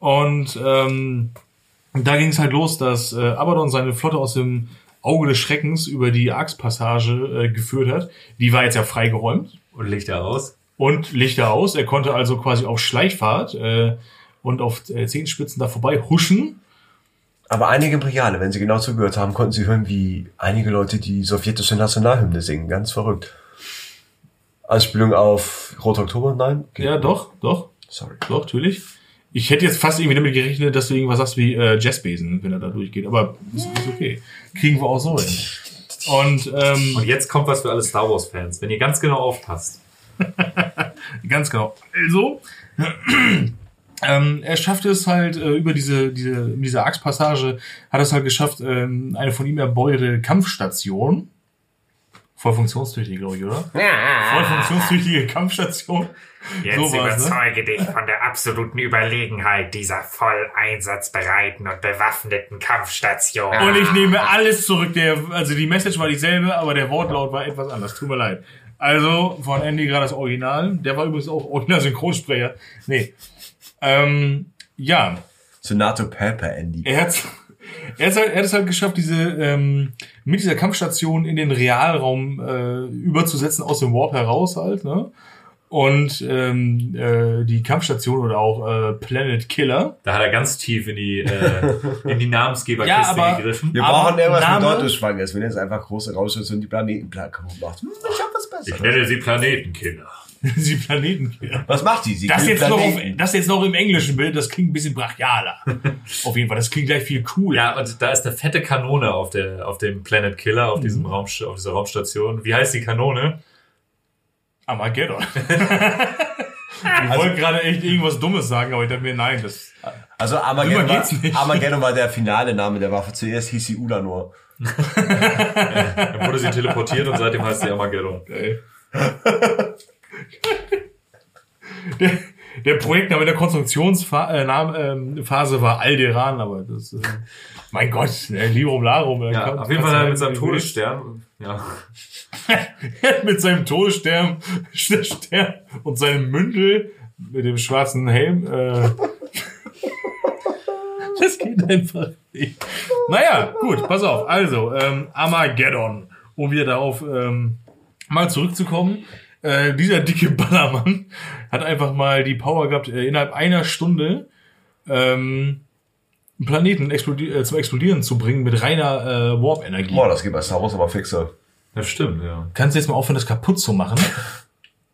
Und ähm, da ging es halt los, dass äh, Abaddon seine Flotte aus dem Auge des Schreckens über die Arx-Passage äh, geführt hat. Die war jetzt ja freigeräumt Und legt er aus. und Lichter aus. Er konnte also quasi auf Schleichfahrt äh, und auf äh, Zehenspitzen da vorbei huschen. Aber einige Brigade, wenn sie genau zugehört haben, konnten sie hören, wie einige Leute die sowjetische Nationalhymne singen. Ganz verrückt. Anspielung auf Rot Oktober? Nein? Okay. Ja, doch, doch, Sorry. doch, natürlich. Ich hätte jetzt fast irgendwie damit gerechnet, dass du irgendwas sagst wie äh, Jazzbesen, wenn er da durchgeht. Aber ist, ist okay. Kriegen wir auch so hin. Und ähm, Und jetzt kommt was für alle Star Wars Fans, wenn ihr ganz genau aufpasst. Ganz genau. Also, ähm, er schafft es halt äh, über diese, diese, diese Achspassage, hat es halt geschafft, ähm, eine von ihm erbeutete Kampfstation, voll funktionstüchtig, glaube ich, oder? Voll funktionstüchtige Kampfstation. Jetzt So ne? überzeuge dich von der absoluten Überlegenheit dieser voll einsatzbereiten und bewaffneten Kampfstation. Und ich nehme alles zurück. Der, also die Message war dieselbe, aber der Wortlaut war etwas anders. Tut mir leid. Also von Andy gerade das Original. Der war übrigens auch Original-Synchronsprecher. Nee. Ähm, ja, Senator Pepper, Andy. er hat er halt, er hat es halt geschafft, diese ähm, mit dieser Kampfstation in den Realraum äh, überzusetzen aus dem Warp heraus halt, ne? Und ähm, äh, die Kampfstation oder auch äh, Planet Killer. Da hat er ganz tief in die, äh, in die Namensgeberkiste Ja, aber- gegriffen. Wir brauchen irgendwas Name- mit Deutschschwangeres, wenn jetzt einfach große und die Planetenplan kaputt macht. Hm, Ich hab was Ich Besseres. nenne sie Planetenkiller. die Planetenkiller. Was macht die? Sie Das jetzt, noch auf, Planeten. das jetzt noch im englischen Bild, das klingt ein bisschen brachialer. auf jeden Fall, das klingt gleich viel cooler. Ja, und da ist eine fette Kanone auf der, auf dem Planet Killer, auf diesem Mhm. Raum, auf dieser Raumstation. Wie heißt die Kanone? Armageddon. ich wollte gerade echt irgendwas Dummes sagen, aber ich dachte mir, nein, das. Also Armageddon war, nicht. Armageddon war der finale Name der Waffe. Zuerst hieß sie Ulanor. Dann wurde sie teleportiert und seitdem heißt sie Armageddon. Ey. Der, der Projektname der Konstruktionsphase äh, ähm, war Alderan, aber das, äh, mein Gott, ne, Lirum Larum. äh, Ja, kann- auf jeden Fall du mit seinem halt- Todesstern. Ja. mit seinem Todesstern Stern und seinem Mündel mit dem schwarzen Helm. Äh, das geht einfach nicht. Naja, gut, pass auf. Also, ähm, Armageddon, um wieder darauf ähm, mal zurückzukommen. Äh, dieser dicke Ballermann hat einfach mal die Power gehabt, äh, innerhalb einer Stunde ähm, einen Planeten explodi äh, zum Explodieren zu bringen mit reiner äh, Warp-Energie. Boah, das geht bei Star Wars aber fixer. Das stimmt, ja. Kannst du jetzt mal aufhören, das kaputt zu machen?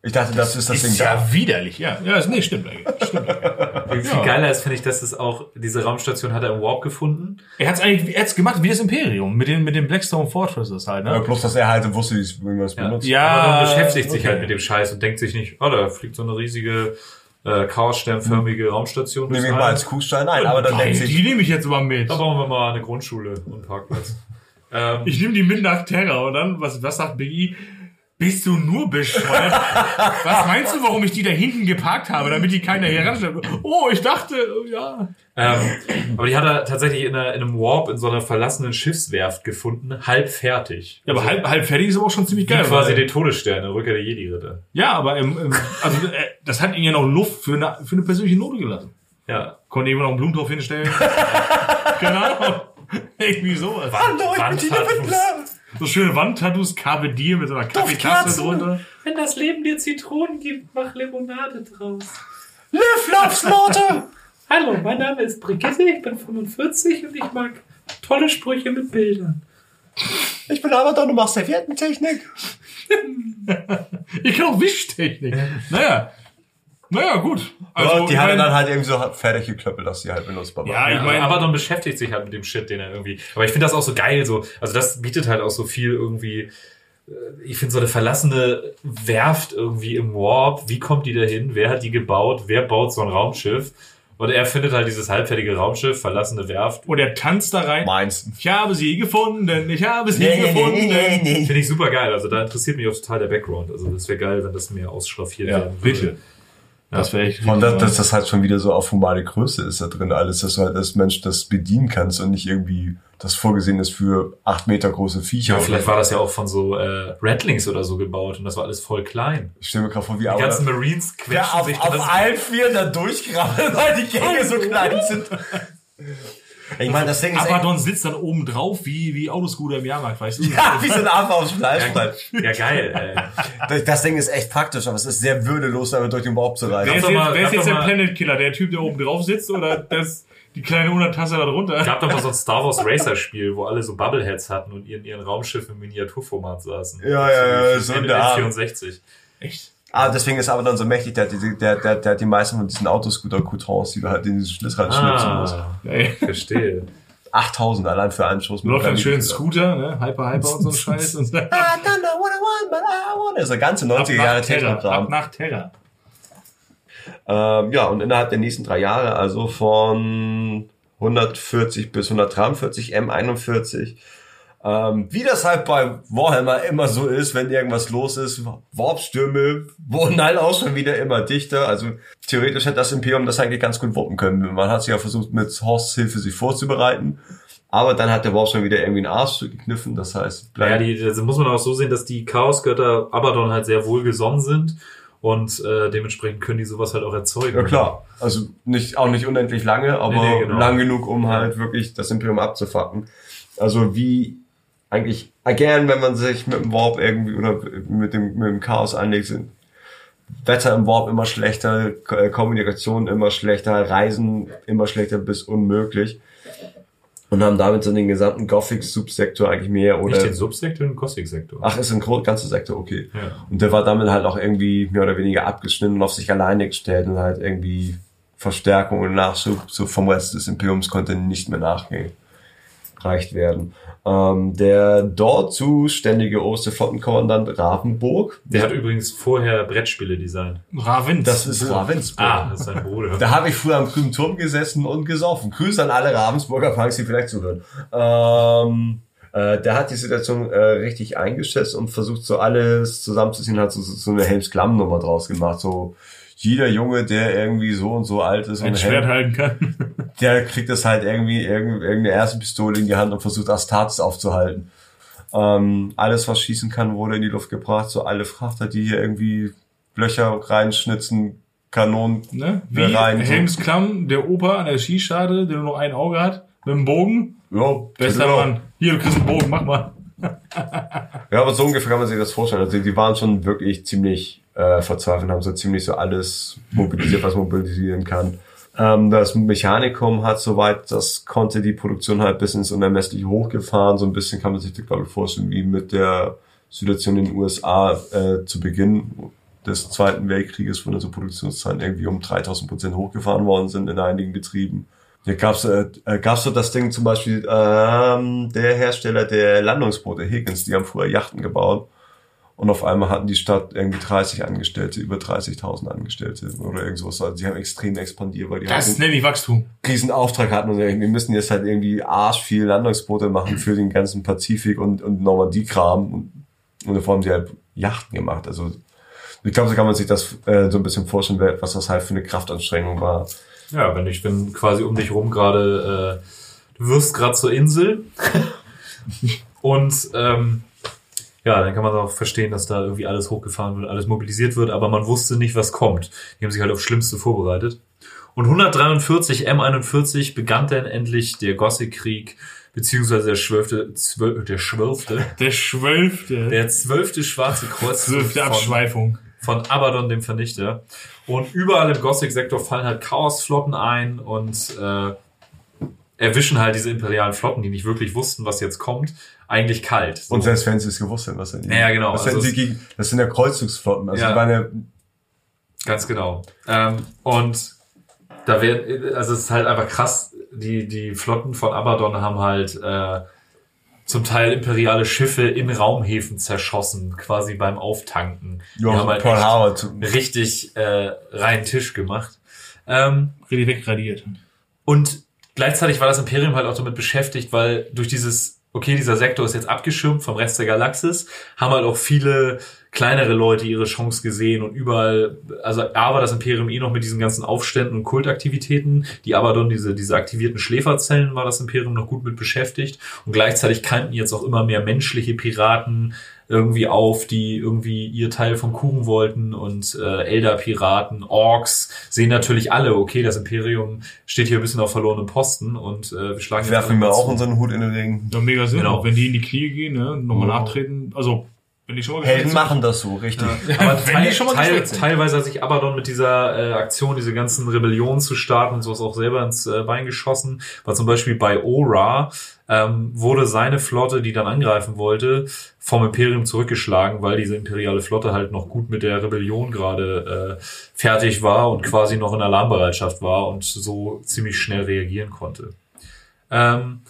Ich dachte, das ist das Ding Ist da. ja widerlich, ja. Ja, ist, nee, stimmt eigentlich. Stimmt eigentlich. Viel geiler ist, finde ich, dass es auch, diese Raumstation hat er im Warp gefunden. Er hat's eigentlich, er hat's gemacht wie das Imperium, mit den, mit den Blackstone Fortresses halt, Ja, ne? bloß, dass er halt wusste, wie man es benutzt. Ja, Aber man beschäftigt sich okay. halt mit dem Scheiß und denkt sich nicht, oh, da fliegt so eine riesige, äh, chaossternförmige Raumstation. Nehme ich mal als Kuhstein ein, aber dann denkt sich, die nehme ich jetzt aber mit. Da bauen wir mal eine Grundschule und einen Parkplatz. ähm, Ich nehme die mit nach Terra und dann, was, was sagt Biggie? Bist du nur bescheuert? was meinst du, warum ich die da hinten geparkt habe, damit die keiner hier ranstellt? Oh, ich dachte, ja. ähm, aber die hat er tatsächlich in, einer, in einem Warp in so einer verlassenen Schiffswerft gefunden, halb fertig. Ja, aber halb, halb fertig ist aber auch schon ziemlich geil. quasi den Todesstern, der Rückkehr der Jedi-Ritter. ja, aber im, im, also, äh, das hat ihn ja noch Luft für eine, für eine persönliche Note gelassen. Ja. Konnte jemand noch einen Blumentopf hinstellen? Keine Ahnung. Irgendwie sowas. Hallo, ich bin Tina. Wittler. So schöne Wandtattoos, Carpe Diem mit so einer Kaffeetasse drunter. Wenn das Leben dir Zitronen gibt, mach Limonade draus. Live, love, smarter. Hallo, mein Name ist Brigitte, ich bin 45 und ich mag tolle Sprüche mit Bildern. Ich bin aber doch, du machst Serviettentechnik. Ich kann auch Wischtechnik. Naja. Naja, gut. Also, Ja, die mein- dann halt irgendwie so fertig geklöppelt, dass die halt benutzbar Ja, waren. ich Ich meine, Abaddon beschäftigt sich halt mit dem Shit, den er irgendwie. Aber ich finde das auch so geil, so. Also das bietet halt auch so viel irgendwie. äh, Ich finde so eine verlassene Werft irgendwie im Warp. Wie kommt die dahin? Wer hat die gebaut? Wer baut so ein Raumschiff? Und er findet halt dieses halbfertige Raumschiff, verlassene Werft. und er tanzt da rein. Meins. Ich habe sie gefunden, ich habe sie Nee, nee, gefunden. nee, nee, nee. Finde ich super geil. Also da interessiert mich auch total der Background. Also das wäre geil, wenn das mehr ausschraffiert Ja, werden würde. bitte. Das wäre echt Und dass, richtig dass das halt schon wieder so auf humane Größe ist da drin alles, dass du halt als Mensch das bedienen kannst und nicht irgendwie das vorgesehen ist für acht Meter große Viecher. Ja, vielleicht war das ja auch von so äh, Redlings oder so gebaut und das war alles voll klein. Ich stelle mir gerade vor, wie Die aber ganzen Marines ja, quetschen auf, sich auf das- allen Vieren da durchgraben, weil die Gänge so klein sind. Ich meine, das Ding ist echt, Abaddon sitzt dann oben drauf, wie, wie Autoscooter im Jahrmarkt, weißt du? ja, wie so ein Affe aufs Fleischbrett. Ja, geil, ey. Das, Ding ist echt praktisch, aber es ist sehr würdelos, damit durch den Warp zu Wer reisen. ist jetzt, mal- wer ist jetzt der mal- Planet Killer? Der Typ, der oben drauf sitzt oder das, die kleine Untertasse da drunter? gab doch mal so ein Star Wars Racer Spiel, wo alle so Bubbleheads hatten und in ihren Raumschiff im Miniaturformat saßen. Ja, ja, ja, so in der Art. 64. Echt? Ah, deswegen ist aber dann so mächtig, der, hat die- der, der, der hat die meisten von diesen Autoscooter-Coutons, die du halt in diesen Schlitz reinschnipsen musst. Ah, Geil. verstehe. 8000 allein für einen Schuss. Läuft dann einem schön Killer. Scooter, ne? Hyper, Hyper und so ein Scheiß. Und I don't know what I want, but I want. Das ist der ganze 90er Jahre Terra. Ab Technokram. nach Terra. Ähm, ja, und innerhalb der nächsten drei Jahre, also von 140 bis 143 M41, ähm, wie das halt bei Warhammer immer so ist, wenn irgendwas los ist, Warpstürme wurden halt auch schon wieder immer dichter. Also theoretisch hätte das Imperium das eigentlich ganz gut wuppen können. Man hat sich ja versucht, mit Horsts Hilfe sich vorzubereiten. Aber dann hat der Warp schon wieder irgendwie einen Arsch gekniffen. Das heißt, Ja, die, das muss man auch so sehen, dass die Chaosgötter Abaddon halt sehr wohlgesonnen sind und äh, dementsprechend können die sowas halt auch erzeugen. Ja klar, also nicht auch nicht unendlich lange, aber Nee, nee, genau. lang genug, um halt wirklich das Imperium abzufacken. Also wie eigentlich again, wenn man sich mit dem Warp irgendwie oder mit dem mit dem Chaos anlegt, sind Wetter im Warp immer schlechter, äh, Kommunikation immer schlechter, Reisen immer schlechter bis unmöglich. Und haben damit so den gesamten Gothic-Subsektor eigentlich mehr oder Nicht den Subsektor, den Gothic-Sektor. Ach, ist ein ganzer Sektor, okay. Ja. Und der war damit halt auch irgendwie mehr oder weniger abgeschnitten und auf sich alleine gestellt und halt irgendwie Verstärkung und Nachschub so vom Rest des Imperiums konnte nicht mehr nachgereicht werden. Ähm, der dort zuständige oberste Flottenkommandant Ravensburg, Der hat übrigens vorher Brettspiele designt. Ravens. das ist Ravensburg. Ah, das ist sein Bruder. Da habe ich früher am grünen Turm gesessen und gesoffen. Grüße an alle Ravensburger Punks, die vielleicht zuhören. Ähm, äh, der hat die Situation äh, richtig eingeschätzt und versucht so alles zusammenzuziehen, hat so, so so eine Helms-Klamm-Nummer draus gemacht. So jeder Junge, der irgendwie so und so alt ist ein und Schwert halten kann. der kriegt das halt irgendwie irgend- irgendeine erste Pistole in die Hand und versucht Astartes aufzuhalten. Ähm, alles, was schießen kann, wurde in die Luft gebracht. So alle Frachter, die hier irgendwie Löcher reinschnitzen, Kanonen Ne? Wie rein. Helms Klamm, der Opa an der Skischade, der nur noch ein Auge hat, mit dem Bogen. Ja, Bester genau. Mann. Hier, du kriegst einen Bogen, mach mal. Ja, aber so ungefähr kann man sich das vorstellen. Also die waren schon wirklich ziemlich äh, verzweifelt, haben so ziemlich so alles mobilisiert, was mobilisieren kann. Ähm, das Mechanikum hat soweit, das konnte die Produktion halt bis ins Unermessliche hochgefahren. So ein bisschen kann man sich das, glaube ich, vorstellen, wie mit der Situation in den USA äh, zu Beginn. des Zweiten Weltkrieges, wo dann so Produktionszahlen irgendwie um 3000 Prozent hochgefahren worden sind in einigen Betrieben. Hier gab's äh, äh, gab's so das Ding zum Beispiel, ähm, der Hersteller der Landungsboote, Higgins, die haben früher Yachten gebaut. Und auf einmal hatten die Stadt irgendwie 30 Angestellte, über 30.000 Angestellte oder irgendwas. Also die haben extrem expandiert, weil die Das halt nenne ich Wachstum. riesen Auftrag hatten und wir müssen jetzt halt irgendwie arsch viel Landungsboote machen für den ganzen Pazifik und, und Normandie-Kram und, und davor haben sie halt Yachten gemacht. Also ich glaube, so kann man sich das äh, so ein bisschen vorstellen, was das halt für eine Kraftanstrengung war. Ja, wenn ich, wenn quasi um dich rum gerade, äh, du wirst gerade zur Insel und ähm, ja, dann kann man auch verstehen, dass da irgendwie alles hochgefahren wird, alles mobilisiert wird, aber man wusste nicht, was kommt. Die haben sich halt aufs Schlimmste vorbereitet. Und 143 M41 begann dann endlich der Gothic-Krieg, beziehungsweise der zwölfte, zwölf, der zwölfte, Der Schwölfte. der zwölfte Schwarze Kreuz Zwölfte von, Abschweifung. von Abaddon, dem Vernichter. Und überall im Gothic-Sektor fallen halt Chaosflotten ein und äh, erwischen halt diese imperialen Flotten, die nicht wirklich wussten, was jetzt kommt, eigentlich kalt. So. Und selbst wenn sie es gewusst hätten, was denn Ja, genau, Was hätten also sie gegen, das sind ja Kreuzzugsflotten. Also Ja. die waren ja, Ganz genau. Ähm, und da werden, also es ist halt einfach krass, die, die Flotten von Abaddon haben halt äh, zum Teil imperiale Schiffe in Raumhäfen zerschossen, quasi beim Auftanken. Die ja, haben halt Pearl echt Harbor richtig äh, reinen Tisch gemacht. Ähm, Richtig wegradiert. Und gleichzeitig war das Imperium halt auch damit beschäftigt, weil durch dieses, okay, dieser Sektor ist jetzt abgeschirmt vom Rest der Galaxis, haben halt auch viele kleinere Leute ihre Chance gesehen und überall, also A war das Imperium eh noch mit diesen ganzen Aufständen und Kultaktivitäten, die Abaddon, diese, diese aktivierten Schläferzellen, war das Imperium noch gut mit beschäftigt und gleichzeitig kannten jetzt auch immer mehr menschliche Piraten irgendwie auf, die irgendwie ihr Teil vom Kuchen wollten und äh, Elder-Piraten, Orks, sehen natürlich alle, okay, das Imperium steht hier ein bisschen auf verlorenem Posten und äh, wir schlagen werfen wir auch zu. unseren Hut in den Ring. Ja, mega Sinn. Genau. Wenn die in die Knie gehen, ne, nochmal Oh. nachtreten. Also, wenn die schon mal Helden machen das so, richtig. Aber Wenn teil, die schon mal teil, teilweise hat sich Abaddon mit dieser äh, Aktion, diese ganzen Rebellionen zu starten und sowas auch selber ins äh, Bein geschossen. War zum Beispiel bei Ora ähm, wurde seine Flotte, die dann angreifen wollte, vom Imperium zurückgeschlagen, weil diese imperiale Flotte halt noch gut mit der Rebellion gerade äh, fertig war und quasi noch in Alarmbereitschaft war und so ziemlich schnell reagieren konnte. Ähm,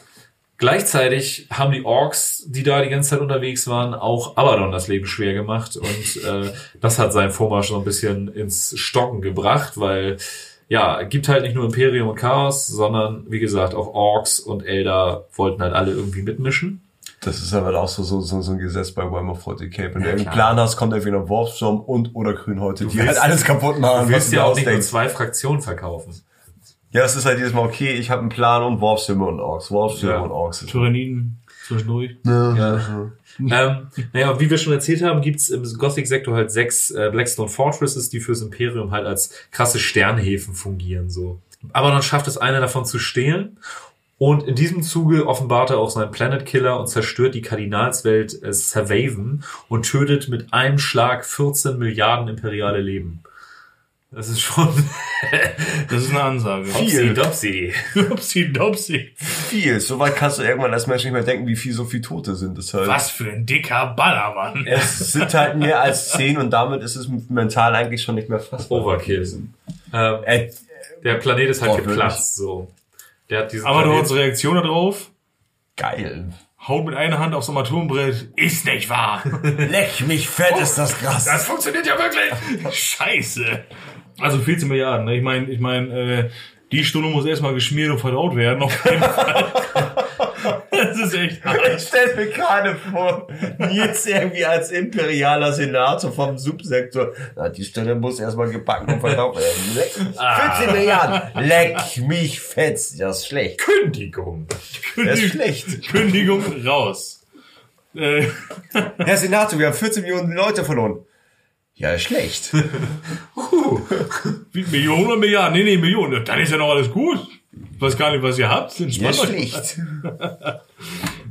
Gleichzeitig haben die Orks, die da die ganze Zeit unterwegs waren, auch Abaddon das Leben schwer gemacht und äh, das hat seinen Vormarsch so ein bisschen ins Stocken gebracht, weil ja, gibt halt nicht nur Imperium und Chaos, sondern wie gesagt auch Orks und Elder wollten halt alle irgendwie mitmischen. Das ist aber auch so, so, so, so ein Gesetz bei Warhammer 40k. Wenn du Ja, irgendeinen klar. Plan hast, kommt entweder ein Warpsturm und oder Grünhäute, die willst- halt alles kaputt machen, Du willst dir ja auch nicht nur zwei Fraktionen verkaufen. Ja, das ist halt jedes Mal, okay, ich habe einen Plan und Warpstürme und Orks, Warpstürme Ja. und Orks. Tyranniden zwischendurch. Ja. ähm, naja, wie wir schon erzählt haben, gibt's im Gothic-Sektor halt sechs äh, Blackstone Fortresses, die fürs Imperium halt als krasse Sternhäfen fungieren. so. Aber dann schafft es einer davon zu stehlen. Und in diesem Zuge offenbart er auch seinen Planet Killer und zerstört die Kardinalswelt äh, Savaven und tötet mit einem Schlag 14 Milliarden imperiale Leben. Das ist schon Das ist eine Ansage. Dopsy Dopsy. Upsi Dopsi. Viel. So weit kannst du irgendwann als Mensch nicht mehr denken, wie viel so viel Tote sind. Das halt, Was für ein dicker Ballermann. Es sind halt mehr als zehn und damit ist es mental eigentlich schon nicht mehr fassbar. Overkill. Ähm, Äh, der Planet ist halt Oh, wirklich? geplatzt. So. Der hat diesen Aber Planet- unsere Reaktion darauf, geil. haut mit einer Hand aufs Armaturenbrett, ist nicht wahr. Leck mich fett, ist das krass. Das funktioniert ja wirklich. Scheiße. Also 14 Milliarden. Ne? Ich meine, ich meine, äh, die Stunde muss erstmal geschmiert und verdaut werden. Auf jeden Fall. das ist echt Ich hart. stell mir gerade vor, Nils irgendwie als imperialer Senator vom Subsektor. Na, die Stelle muss erstmal gebacken und verdaut werden. Leck, 14 Milliarden. Leck mich fett. Das ist schlecht. Kündigung. Das ist schlecht. Kündigung raus. Äh, Herr Senator, wir haben 14 Millionen Leute verloren. Ja, schlecht. wie Millionen oder Milliarden? Nee, nee, Millionen. Dann ist ja noch alles gut. Ich weiß gar nicht, was ihr habt. Ja, Entspannt euch. schlecht.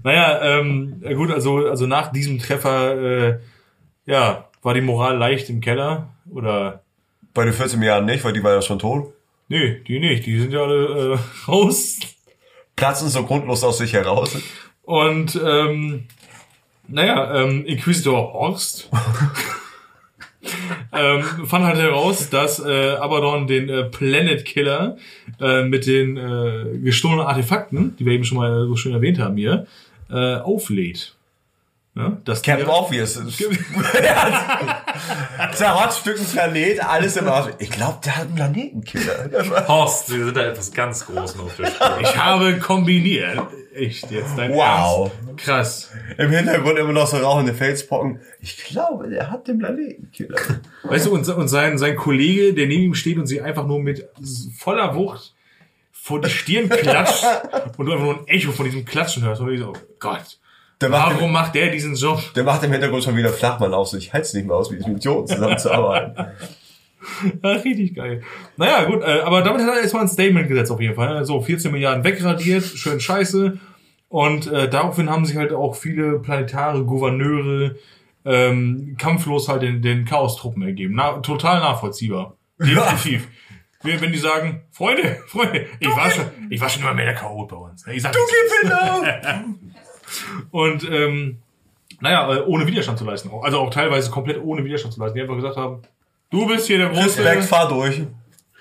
Naja, ähm, ja gut, also, also nach diesem Treffer, äh, ja, war die Moral leicht im Keller. Oder, Bei den 14 Milliarden nicht, weil die waren ja schon tot. nee, die nicht. Die sind ja alle äh, raus. Platzen so grundlos aus sich heraus. Und, ähm, naja, ähm, Inquisitor Horst ähm, fand halt heraus, dass äh, Abaddon den äh, Planet Killer äh, mit den äh, gestohlenen Artefakten, die wir eben schon mal so schön erwähnt haben hier, äh, auflädt. Ja, das Captain Obvious. Zerrotzt ein Planet, alles im Arsch. Ich glaube, der hat einen Planetenkiller. Horst, wir sind da etwas ganz Großen auf der Spur. Ich habe kombiniert. Echt jetzt dein Wow. Ernst? Krass. Im Hintergrund immer noch so rauchende Felsbrocken. Ich glaube, der hat den Planetenkiller. Weißt du, und, und sein, sein Kollege, der neben ihm steht und sie einfach nur mit voller Wucht vor die Stirn klatscht und du einfach nur ein Echo von diesem Klatschen hörst. Und ich so, oh Gott, Der macht, warum macht der diesen Job? der macht im Hintergrund schon wieder Flachmann auf. So, ich halte es nicht mehr aus, mit diesem Idioten zusammenzuarbeiten. Ja, richtig geil. Naja, gut, äh, aber damit hat er erstmal ein Statement gesetzt auf jeden Fall. ne? So, 14 Milliarden wegradiert, schön scheiße. Und äh, daraufhin haben sich halt auch viele planetare Gouverneure ähm, kampflos halt den, den Chaos-Truppen ergeben. Na, total nachvollziehbar. Definitiv. Wenn wenn die sagen, Freunde, Freunde, ich war schon, ich war schon immer mehr der Chaot bei uns. ne? Ich sag nichts. Und ähm, naja, äh, ohne Widerstand zu leisten. Also auch teilweise komplett ohne Widerstand zu leisten. Die einfach gesagt haben, du bist hier der Respekt, Große. fahr durch.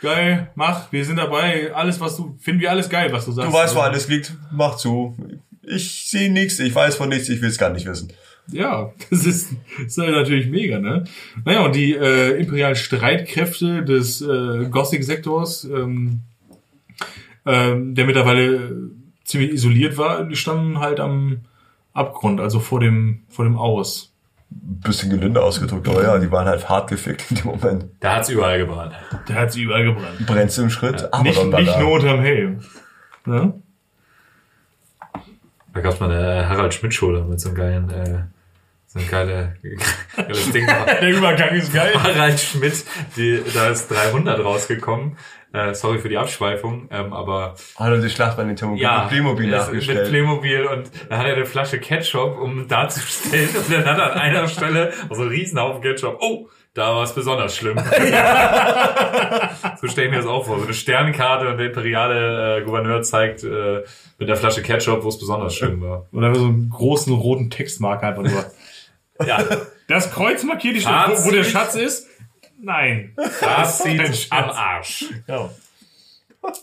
Geil, mach, wir sind dabei. Alles, was du, finden wir alles geil, was du sagst. Du weißt, wo alles liegt. Mach zu. Ich sehe nichts, ich weiß von nichts, ich will es gar nicht wissen. Ja, das ist, das ist natürlich mega, ne? Naja, und die äh, imperialen Streitkräfte des äh, Gothic-Sektors, ähm, ähm, der mittlerweile ziemlich isoliert war, die standen halt am Abgrund, also vor dem, vor dem Aus. Bisschen gelinde ausgedrückt, aber ja, die waren halt hart gefickt in dem Moment. Da hat's überall gebrannt. Der hat sie überall gebrannt. Brennst im Schritt, aber Nicht, nicht da. nur unterm Helm. Ne? Da gab's mal eine Harald Schmidt-Schule mit so einem geilen, äh, so ein geile, geiles Ding. Der Übergang ist geil. Harald Schmidt, die, da ist 300 rausgekommen. Äh, sorry für die Abschweifung, ähm, aber Hat er die Schlacht bei den Thermobil ja, mit Playmobil es- nachgestellt. Mit Playmobil und dann hat er eine Flasche Ketchup, um darzustellen, und dann hat er an einer Stelle so einen Riesenhaufen Ketchup. Oh, da war es besonders schlimm. so stelle ich mir das auch vor. So eine Sternkarte und der imperiale äh, Gouverneur zeigt äh, mit der Flasche Ketchup, wo es besonders schlimm war. Oder so einen großen roten Textmarker einfach nur. Ja, Das Kreuz markiert die Stadt, wo, wo der Schatz ist? Nein. das Ein sieht am Arsch. Ja.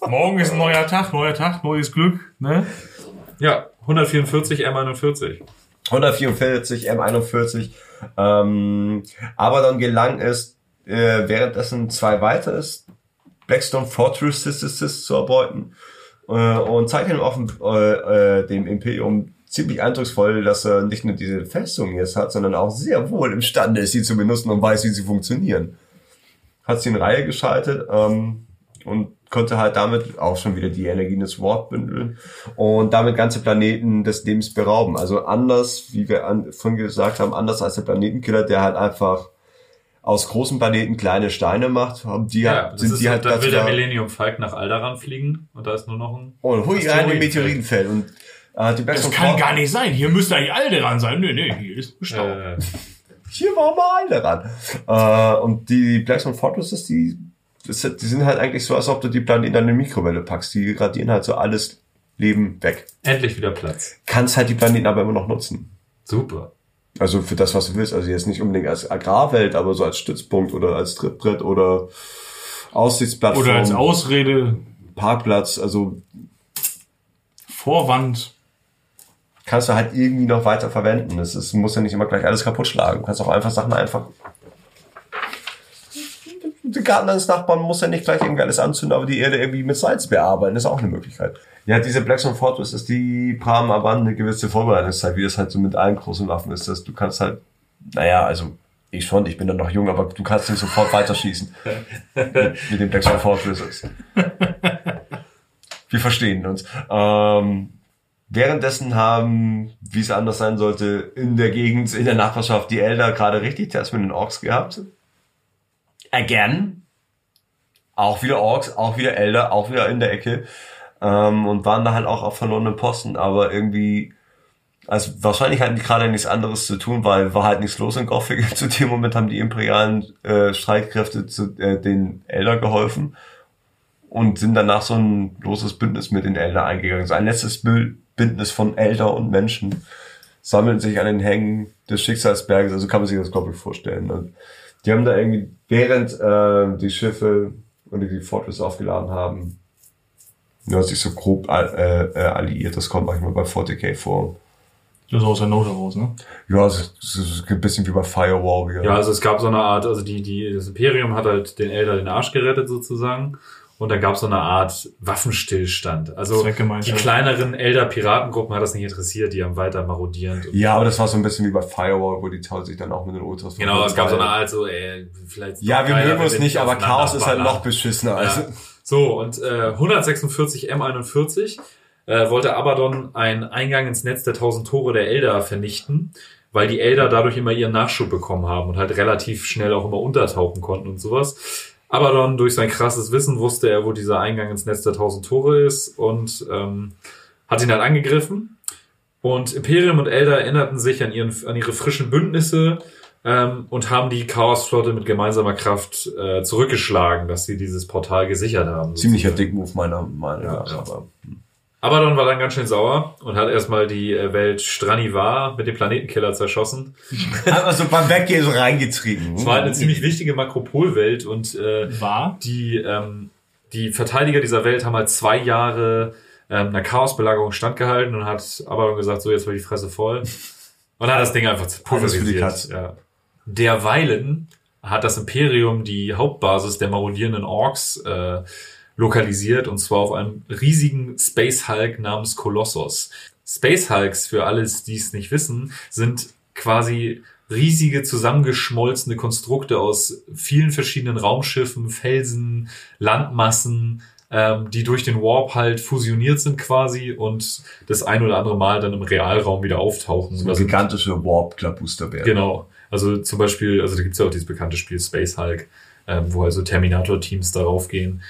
Morgen ist ein neuer Tag, neuer Tag, neues Glück. Ne? Ja, 144 M41. 144 M41. Ähm, aber dann gelang es, äh, währenddessen zwei weitere Blackstone Fortresses zu erbeuten äh, und zeigt ihm offen äh, äh, dem Imperium ziemlich eindrucksvoll, dass er nicht nur diese Festung jetzt hat, sondern auch sehr wohl imstande ist, sie zu benutzen und weiß, wie sie funktionieren. Hat sie in Reihe geschaltet ähm, und konnte halt damit auch schon wieder die Energien des Wort bündeln und damit ganze Planeten des Lebens berauben. Also anders, wie wir an, vorhin gesagt haben, anders als der Planetenkiller, der halt einfach aus großen Planeten kleine Steine macht, haben die Ja, halt, das sind ist, die halt dann will der Millennium Falcon nach Alderan fliegen und da ist nur noch ein und hui rein in Asteroidenfeld. Meteoritenfeld und äh, die Das Blackstone kann Fort- gar nicht sein. Hier müsste eigentlich alle dran sein. Nee, nee, hier ist Stau. äh, hier war mal alle ran. Äh, und die Blackstone Fortresses, die, das, die sind halt eigentlich so, als ob du die Planeten in eine Mikrowelle packst. Die radieren halt so alles Leben weg. endlich wieder Platz. Kannst halt die Planeten aber immer noch nutzen. Super. Also für das, was du willst. Also jetzt nicht unbedingt als Agrarwelt, aber so als Stützpunkt oder als Trittbrett oder Aussichtsplattform. Oder als Ausrede, Parkplatz. Also Vorwand. Kannst du halt irgendwie noch weiter verwenden. Ist, muss ja nicht immer gleich alles kaputt schlagen. Du kannst auch einfach Sachen einfach. Den Garten deines Nachbarn muss ja nicht gleich irgendwie alles anzünden, aber die Erde irgendwie mit Salz bearbeiten. Ist auch eine Möglichkeit. Ja, diese Blackstone Fortress ist die haben aber eine gewisse Vorbereitungszeit, wie das halt so mit allen großen Waffen ist. Dass du kannst halt, naja, also ich schon, ich bin dann noch jung, aber du kannst nicht sofort weiterschießen mit, mit den Blackstone Fortresses. Wir verstehen uns. Ähm, Währenddessen haben, wie es anders sein sollte, in der Gegend, in der Nachbarschaft die Elder gerade richtig Test mit den Orks gehabt. Again. Auch wieder Orks, auch wieder Elder, auch wieder in der Ecke. Ähm, und waren da halt auch auf verlorenen Posten, aber irgendwie, also wahrscheinlich hatten die gerade nichts anderes zu tun, weil war halt nichts los in Gothic. Zu dem Moment haben die imperialen äh, Streitkräfte zu äh, den Elder geholfen und sind danach so ein loses Bündnis mit den Elder eingegangen. So ein letztes Bü- Bündnis von Elder und Menschen sammeln sich an den Hängen des Schicksalsberges, also kann man sich das glaube ich vorstellen. Und Die haben da irgendwie, während äh, die Schiffe oder die Fortress aufgeladen haben, ja, sich so grob äh, äh, alliiert. Das kommt manchmal bei 40k vor. Das ist aus der Not heraus, ne? Ja, es ist, es ist ein bisschen wie bei Fire Warrior. Ja, also es gab so eine Art, also die, die, das Imperium hat halt den Elder den Arsch gerettet sozusagen. Und dann gab es so eine Art Waffenstillstand. Also die kleineren Elder-Piratengruppen hat das nicht interessiert, die haben weiter marodierend. und- Ja, aber das war so ein bisschen wie bei Firewall, wo die Tau sich dann auch mit den Ultras Genau, es gab so eine Art. So, ey, vielleicht. Ja, wir mögen uns nicht, aber Chaos ist halt noch beschissener. Also. Ja. So, und äh, 146 M41 äh, wollte Abaddon einen Eingang ins Netz der 1000 Tore der Elder vernichten, weil die Elder dadurch immer ihren Nachschub bekommen haben und halt relativ schnell auch immer untertauchen konnten und sowas. Abaddon durch sein krasses Wissen wusste er, wo dieser Eingang ins Netz der 1000 Tore ist und ähm, hat ihn halt angegriffen. Und Imperium und Elder erinnerten sich an, ihren, an ihre frischen Bündnisse ähm, und haben die Chaosflotte mit gemeinsamer Kraft äh, zurückgeschlagen, dass sie dieses Portal gesichert haben. Ziemlicher. Dickmove meiner Meinung Ja, nach. ja. Aber Abaddon war dann ganz schön sauer und hat erstmal die äh, Welt Stranivar mit dem Planetenkiller zerschossen. also beim Weggehen so reingetrieben. Es war halt eine ziemlich wichtige Makropolwelt und äh, War? die, ähm, die Verteidiger dieser Welt haben halt zwei Jahre ähm, einer Chaosbelagerung standgehalten und hat Abaddon gesagt, so jetzt war die Fresse voll. Und hat das Ding einfach pulverisiert. Ja. Derweilen hat das Imperium die Hauptbasis der marodierenden Orks äh, lokalisiert und zwar auf einem riesigen Space Hulk namens Kolossos. Space Hulks, für alles, die es nicht wissen, sind quasi riesige zusammengeschmolzene Konstrukte aus vielen verschiedenen Raumschiffen, Felsen, Landmassen, ähm, die durch den Warp halt fusioniert sind quasi und das ein oder andere Mal dann im Realraum wieder auftauchen. so sind- gigantische Warp-Klabusterbär. Genau. Also zum Beispiel, also da gibt's ja auch dieses bekannte Spiel Space Hulk, ähm, wo also Terminator-Teams darauf gehen.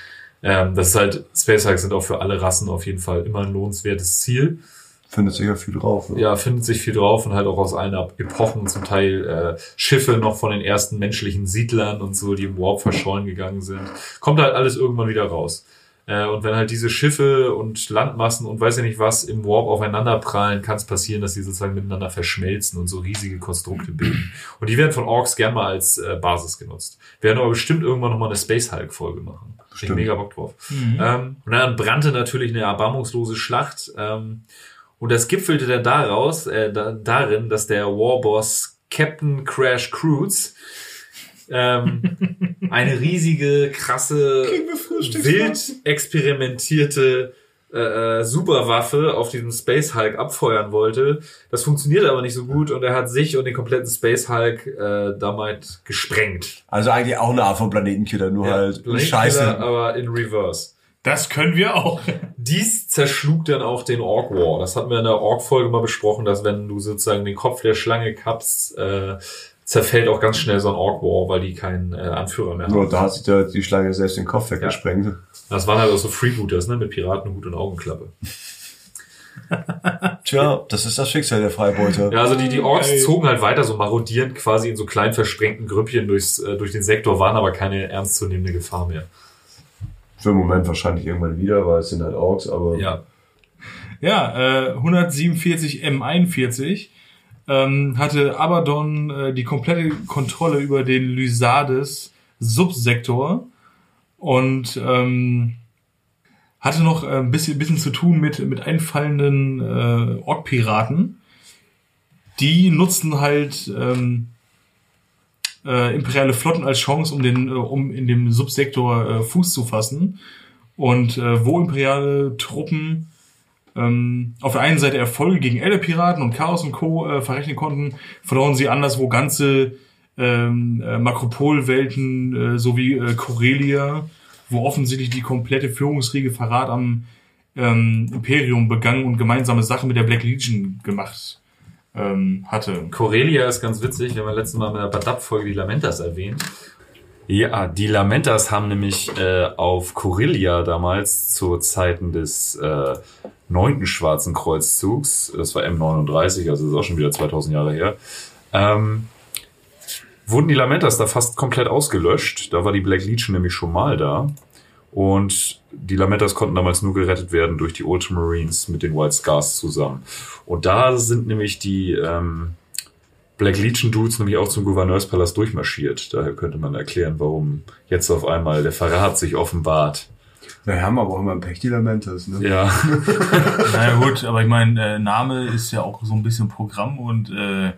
Ähm, das ist halt, Space Hulk sind auch für alle Rassen auf jeden Fall immer ein lohnenswertes Ziel. Findet sich ja viel drauf. Ne? Ja, findet sich viel drauf und halt auch aus allen Epochen zum Teil äh, Schiffe noch von den ersten menschlichen Siedlern und so, die im Warp verschollen gegangen sind. Kommt halt alles irgendwann wieder raus. Äh, und wenn halt diese Schiffe und Landmassen und weiß ja nicht was im Warp aufeinander prallen, kann es passieren, dass sie sozusagen miteinander verschmelzen und so riesige Konstrukte bilden. Und die werden von Orks gern mal als äh, Basis genutzt. Wir werden aber bestimmt irgendwann nochmal eine Space Hulk-Folge machen. Ich Bestimmt. mega Bock drauf. Ähm, und dann brannte natürlich eine erbarmungslose Schlacht. Ähm, und das gipfelte dann daraus, äh, da, darin, dass der Warboss Captain Crash Cruise ähm, eine riesige, krasse, wild experimentierte äh, äh, Superwaffe auf diesem Space Hulk abfeuern wollte. Das funktioniert aber nicht so gut und er hat sich und den kompletten Space Hulk äh, damit gesprengt. Also eigentlich auch eine Art von Planetenkiller, nur halt Planetenkiller, scheiße. aber in Reverse. Das können wir auch. Dies zerschlug dann auch den Orc War. Das hatten wir in der Orc-Folge mal besprochen, dass wenn du sozusagen den Kopf der Schlange kappst, äh, zerfällt auch ganz schnell so ein Orc War, weil die keinen äh, Anführer mehr haben. Nur da hat sich da die Schlange selbst den Kopf weggesprengt. Das waren halt auch so Freebooters, ne, mit Piratenhut und Augenklappe. Tja, das ist das Schicksal der Freibeuter. Ja, also die, die Orks zogen halt weiter so marodierend quasi in so klein versprengten Grüppchen durchs, äh, durch den Sektor, waren aber keine ernstzunehmende Gefahr mehr. Für den Moment wahrscheinlich irgendwann wieder, weil es sind halt Orks, aber Ja. Ja, äh, 147 M41 ähm, hatte Abaddon äh, die komplette Kontrolle über den Lysades Subsektor und ähm, hatte noch äh, ein bisschen, bisschen zu tun mit, mit einfallenden äh, Ork-Piraten. Die nutzten halt ähm, äh, imperiale Flotten als Chance, um, den, äh, um in dem Subsektor äh, Fuß zu fassen. Und äh, wo imperiale Truppen ähm, auf der einen Seite Erfolge gegen Elderpiraten und Chaos und Co. Äh, verrechnen konnten, verloren sie anderswo ganze ähm, äh, Makropolwelten äh, sowie äh, Corelia, wo offensichtlich die komplette Führungsriege Verrat am ähm, Imperium begangen und gemeinsame Sachen mit der Black Legion gemacht ähm, hatte. Corelia ist ganz witzig, wir haben letztes Mal mit der Badab-Folge die Lamentas erwähnt. Ja, die Lamentas haben nämlich äh, auf Corelia damals zu Zeiten des äh, neunten Schwarzen Kreuzzugs, das war M39, also ist auch schon wieder 2000 Jahre her, ähm, wurden die Lamentas da fast komplett ausgelöscht. Da war die Black Legion nämlich schon mal da. Und die Lamentas konnten damals nur gerettet werden durch die Ultramarines mit den White Scars zusammen. Und da sind nämlich die, ähm, Black Legion Dudes nämlich auch zum Gouverneurspalast durchmarschiert. Daher könnte man erklären, warum jetzt auf einmal der Verrat sich offenbart. Wir haben aber auch immer ein Pech, die Lamentas, ne? Ja, Naja gut, aber ich meine, äh, Name ist ja auch so ein bisschen Programm und äh, ja,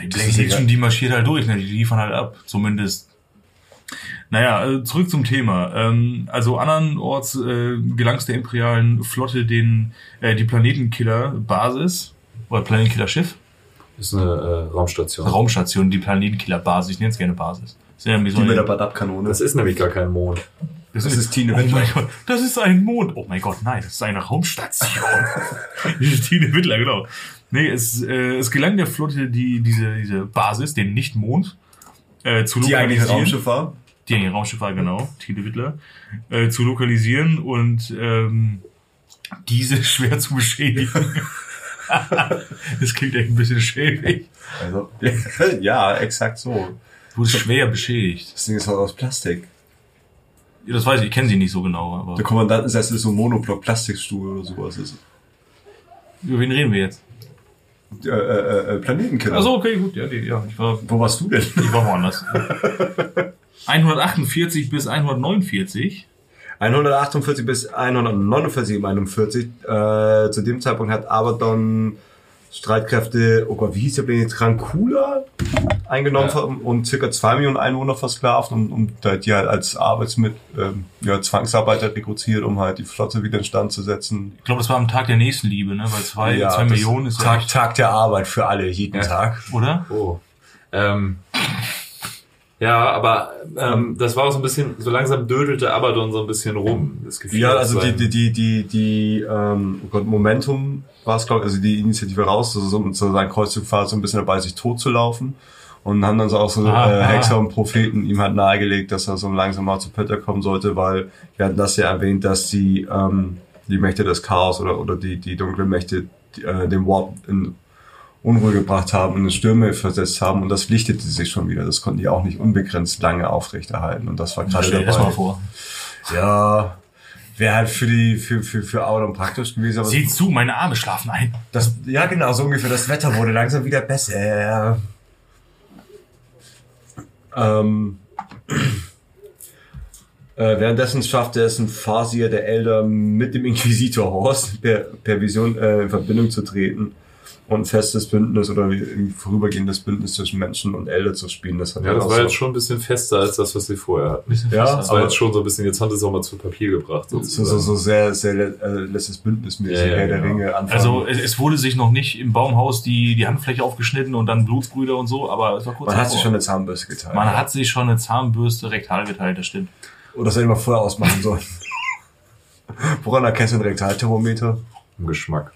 die Black Legion, die marschiert halt durch, ne? die liefern halt ab, zumindest. Naja, äh, zurück zum Thema. Ähm, also andernorts äh, gelang es der imperialen Flotte, den äh, die Planetenkiller-Basis oder Planetenkiller-Schiff, ist eine äh, Raumstation. Raumstation, die Planetenkiller-Basis, ich nenne es gerne Basis. Das ist ja irgendwie so Die mit eine- der Badab-Kanone. Das ist nämlich gar kein Mond. Das Das ist Tine Oh Wittler. mein Gott, das ist ein Mond. Oh mein Gott, nein, das ist eine Raumstation. Tine Wittler, genau. Nee, es, äh, es gelang der Flotte, die, diese, diese Basis, den Nicht-Mond, äh, zu Die eigentlich ein lokalisieren. Raumschiff war. Die eigentlich ein Raumschiff war, genau, Tine Wittler, äh, zu lokalisieren und ähm, diese schwer zu beschädigen. das klingt echt ein bisschen schäbig. Also, ja, exakt so. Wurde schwer beschädigt. Das Ding ist halt aus Plastik. Ja, das weiß ich, ich kenne sie nicht so genau, aber Der Kommandantensessel ist so ein Monoblock Plastikstuhl oder sowas. Ist. über wen reden wir jetzt? Äh, äh, äh, Planetenkiller. Also okay, gut, ja, nee, ja, ich war Wo warst du denn? Ich war woanders. 148 bis 149. 148 bis 149, 41. Äh, zu dem Zeitpunkt hat Abaddon Streitkräfte, oh Gott, wie hieß der Planet? Trancula eingenommen Ja. und circa zwei Millionen Einwohner versklavt und, und da die halt als Arbeitsmit, ähm, ja, Zwangsarbeiter rekrutiert, um halt die Flotte wieder instand zu setzen. Ich glaube, das war am Tag der Nächstenliebe, ne? Weil zwei, Ja, zwei Millionen ist ja Tag, echt, Tag der Arbeit für alle, jeden Ja. Tag. oder? Oh. Ähm, ja, aber ähm, das war auch so ein bisschen, so langsam dödelte Abaddon so ein bisschen rum. Das Gefühl Ja, also die, die, die, die, die ähm, oh Gott, Momentum war es, glaube ich, also die Initiative raus, also so, so sein Kreuzzug war so ein bisschen dabei, sich tot zu laufen. Und haben dann so auch so Ah, äh, ah. Hexer und Propheten ihm halt nahegelegt, dass er so langsam mal zu Petter kommen sollte, weil wir hatten das ja erwähnt, dass die, ähm, die Mächte des Chaos oder, oder die, die dunklen Mächte die, äh, den Warp in Unruhe gebracht haben und in Stürme versetzt haben und das lichtete sich schon wieder. Das konnten die auch nicht unbegrenzt lange aufrechterhalten und das war gerade Stell dir das dabei. mal vor. Ja, wäre halt für die für für für Audon praktisch gewesen, aber Sieh zu, meine Arme schlafen ein. das ja genau so ungefähr. Das Wetter wurde langsam wieder besser. Ähm, äh, währenddessen schaffte es ein Phasier der Elder mit dem Inquisitor Horst per, per Vision äh, in Verbindung zu treten und ein festes Bündnis oder wie- ein vorübergehendes Bündnis zwischen Menschen und Elder zu spielen. Das hat ja, das auch war so- jetzt schon ein bisschen fester als das, was sie vorher hatten. Ja, fester. Das war aber- jetzt schon so ein bisschen, jetzt haben sie es auch mal zu Papier gebracht. so, so, so sehr, sehr äh, letztes Bündnismäßig, Ja, ja, Herr der genau. Ringe anfangen. Also es, es wurde sich noch nicht im Baumhaus die, die Handfläche aufgeschnitten und dann Blutsbrüder und so, aber es war kurz man hat sich schon eine Zahnbürste geteilt. Man hat sich schon eine Zahnbürste rektal geteilt, das stimmt. Oder das hätte man vorher ausmachen sollen. Woran erkennst du ein Rektalthermometer? Im Geschmack.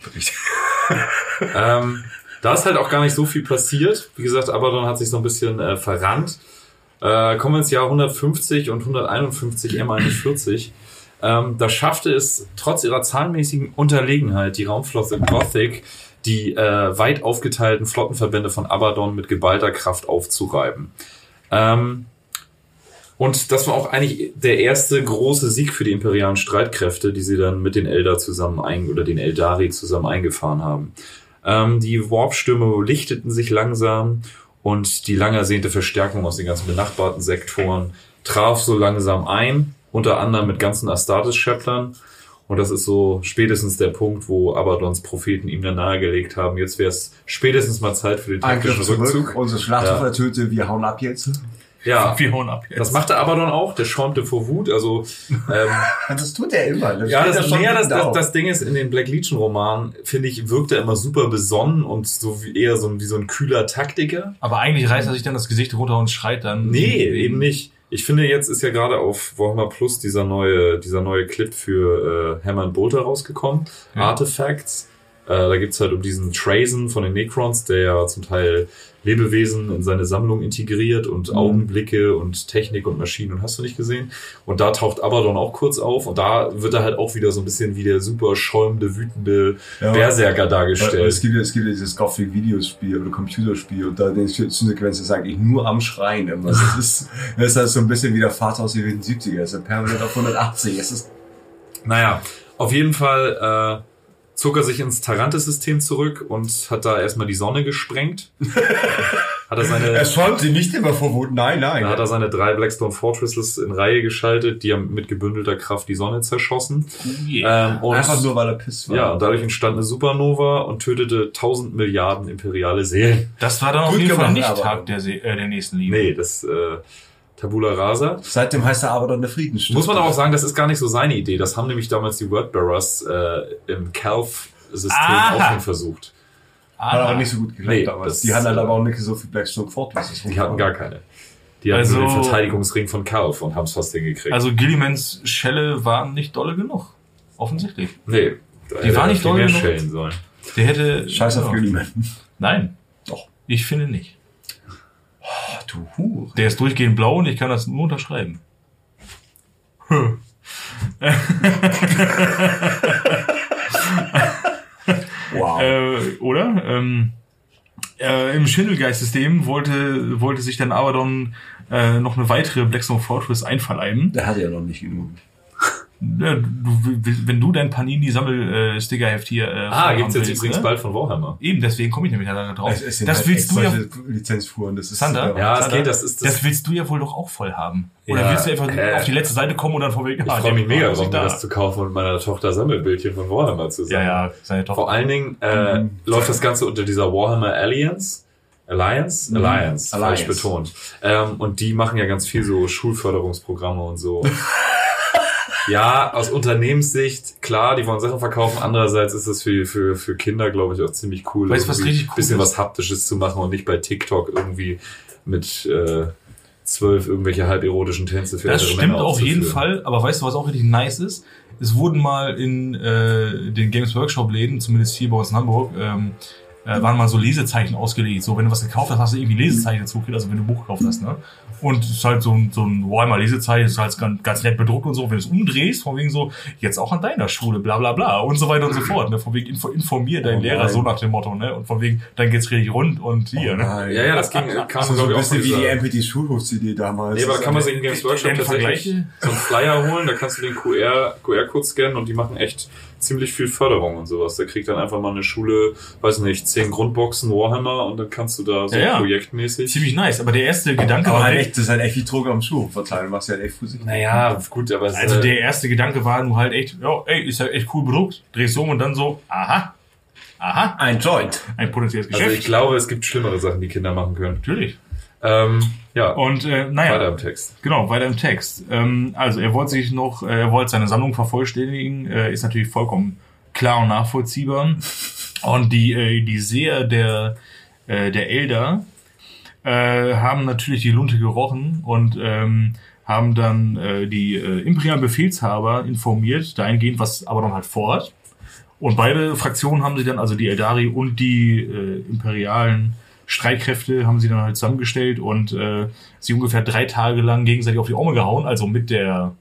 ähm, da ist halt auch gar nicht so viel passiert. Wie gesagt, Abaddon hat sich so ein bisschen äh, verrannt. Äh, kommen wir ins Jahr 150 und 151 M41. Ähm, da schaffte es trotz ihrer zahlenmäßigen Unterlegenheit die Raumflotte Gothic, die äh, weit aufgeteilten Flottenverbände von Abaddon mit geballter Kraft aufzureiben. Ähm, und das war auch eigentlich der erste große Sieg für die imperialen Streitkräfte, die sie dann mit den Eldar zusammen ein oder den Eldari zusammen eingefahren haben. Ähm, die Warpstürme lichteten sich langsam und die lang ersehnte Verstärkung aus den ganzen benachbarten Sektoren traf so langsam ein, unter anderem mit ganzen Astartes-Schäpplern. Und das ist so spätestens der Punkt, wo Abaddons Propheten ihm dann nahegelegt haben, jetzt wäre es spätestens mal Zeit für den taktischen zurück, Rückzug. unsere Schlachthof Ja. ertöte, wir hauen ab jetzt. Ja, Wir hauen ab jetzt. das machte Abaddon auch, der schäumte vor Wut. Also ähm, Das tut er immer. Das ja, das, da nee, das, das, das Ding ist, in den Black Legion Romanen, finde ich, wirkt er immer super besonnen und so wie eher so ein, wie so ein kühler Taktiker. Aber eigentlich reißt er sich dann das Gesicht runter und schreit dann. Nee, eben nicht. Ich finde, jetzt ist ja gerade auf Warhammer Plus dieser neue, dieser neue Clip für äh, Hammer and Bolter rausgekommen. Ja. Artifacts. Äh, da gibt's halt um diesen Trazen von den Necrons, der ja zum Teil Lebewesen in seine Sammlung integriert und Mhm. Augenblicke und Technik und Maschinen und hast du nicht gesehen. Und da taucht Abaddon auch kurz auf und da wird er halt auch wieder so ein bisschen wie der super schäumende, wütende Ja. Berserker Weil- weil dargestellt. Es gibt, ja- es gibt ja dieses Gothic-Videospiel oder Computerspiel und da die Zündsequenz ist eigentlich nur am Schreien immer. Das ist, das ist halt so ein bisschen wie der Vater aus den 70er. Es ist permanent auf 180. Es ist Naja, auf jeden Fall äh, zog er sich ins Tarantes-System zurück und hat da erstmal die Sonne gesprengt. hat er seine, Er schäumt sie nicht immer vor Wut. Nein, nein. da hat er seine drei Blackstone Fortresses in Reihe geschaltet, die haben mit gebündelter Kraft die Sonne zerschossen. Ähm, und Einfach nur, weil er piss war. ja, und dadurch entstand eine Supernova und tötete 1000 Milliarden imperiale Seelen. Das war dann auf jeden Fall nicht Tag der, Se äh, der nächsten Liebe. Nee, das äh, Tabula Rasa. Seitdem heißt er aber dann der Friedensstifter. Muss man aber auch sagen, das ist gar nicht so seine Idee. Das haben nämlich damals die Wordbearers äh, im Calf-System auch schon versucht. Hat aber nicht so gut geklappt Nee, damals. die hatten halt aber auch nicht so viel Blackstone Fortresses. Die hatten gar keine. Die hatten Also- nur den Verteidigungsring von Calf und haben es fast hingekriegt. Also Gillimans Schelle waren nicht dolle genug. Offensichtlich. nee, da hätte war er nicht viel doll mehr genug. schellen sollen. Der hätte. Scheiß auf. Gilliman. Nein. Doch. Ich finde nicht. Du Hure. Der ist durchgehend blau und ich kann das nur unterschreiben. Wow. Äh, oder? Ähm, äh, Im Schindelgeist-System wollte, wollte sich dann Abaddon äh, noch eine weitere Blackstone Fortress einverleiben. der hatte ja noch nicht genug. Ja, du, wenn du dein Panini-Sammel-Sticker-Heft hier. Äh, Ah, gibt's jetzt willst, übrigens ne? bald von Warhammer. Eben, deswegen komme ich nämlich da drauf. Es- es sind das halt willst du ja. Lizenzfuhren, das ist Sander? Ja, Sander, geht, das ist das. Das willst du ja wohl doch auch voll haben. Oder Ja, willst du einfach äh, auf die letzte Seite kommen und dann von wegen. ich ah, freue mich mega drauf, da. das zu kaufen und meiner Tochter Sammelbildchen von Warhammer zu Ja, sammeln. ja, seine Tochter. Vor allen Dingen äh, läuft das Ganze unter dieser Warhammer Alliance. Alliance? Alliance, falsch Alliance. betont. Ähm, und die machen ja ganz viel so Schulförderungsprogramme und so. ja, aus Unternehmenssicht, klar, die wollen Sachen verkaufen. Andererseits ist es für, für, für Kinder, glaube ich, auch ziemlich cool, Weißt was richtig cool bisschen ist? was Haptisches zu machen und nicht bei TikTok irgendwie mit äh, zwölf irgendwelche halberotischen Tänze für Das stimmt Männer auf jeden. Fall, aber weißt du, was auch richtig nice ist? Es wurden mal in äh, den Games Workshop-Läden, zumindest hier bei uns in Hamburg, ähm, äh, waren mal so Lesezeichen ausgelegt. So, wenn du was gekauft hast, hast du irgendwie Lesezeichen dazu gekriegt, also wenn du ein Buch gekauft hast, ne? Und es ist halt so ein, so ein Warhammer Lesezeichen, ist halt ganz, ganz nett bedruckt und so. Wenn du es umdrehst, von wegen so, jetzt auch an deiner Schule, bla bla bla und so weiter und so fort, ne? Von wegen info, informier deinen Oh Lehrer, so nach dem Motto, ne? Und von wegen, dann geht's richtig rund und hier, ne? Nein. Ja, ja, das ging, kam, Das ist so ein bisschen wie die dieser- MPT Schulhofs-Idee damals. Nee, aber da kann man sich in Games Workshop tatsächlich so einen Flyer holen, da kannst du den QR, QR-Code scannen und die machen echt ziemlich viel Förderung und sowas. Da kriegt dann einfach mal eine Schule, weiß nicht, zehn Grundboxen Warhammer und dann kannst du da so Ja, ja. projektmäßig. Ziemlich nice, aber der erste Gedanke aber war halt echt, echt, das ist halt echt wie Droge am Schulhof verteilen, machst du halt echt Physik. Naja, gut, aber es Also äh, der erste Gedanke war nur halt echt, ja, ey, ist ja echt cool bedruckt, drehst um und dann so, aha, aha, Ein Joint. ein potenzielles also Geschäft. ich glaube, es gibt schlimmere Sachen, die Kinder machen können. Natürlich. Ähm, ja, Und äh, naja, weiter im Text. genau, weiter im Text. Ähm, also er wollte sich noch, äh, er wollte seine Sammlung vervollständigen, äh, ist natürlich vollkommen klar und nachvollziehbar. Und die, äh, die Seher der, äh, der Elder äh, haben natürlich die Lunte gerochen und ähm, haben dann äh, die äh, imperialen Befehlshaber informiert, dahingehend, was aber dann halt vorhat. Und beide Fraktionen haben sie dann, also die Eldari und die äh, imperialen Streitkräfte, haben sie dann halt zusammengestellt und äh, sie ungefähr drei Tage lang gegenseitig auf die Arme gehauen, also mit der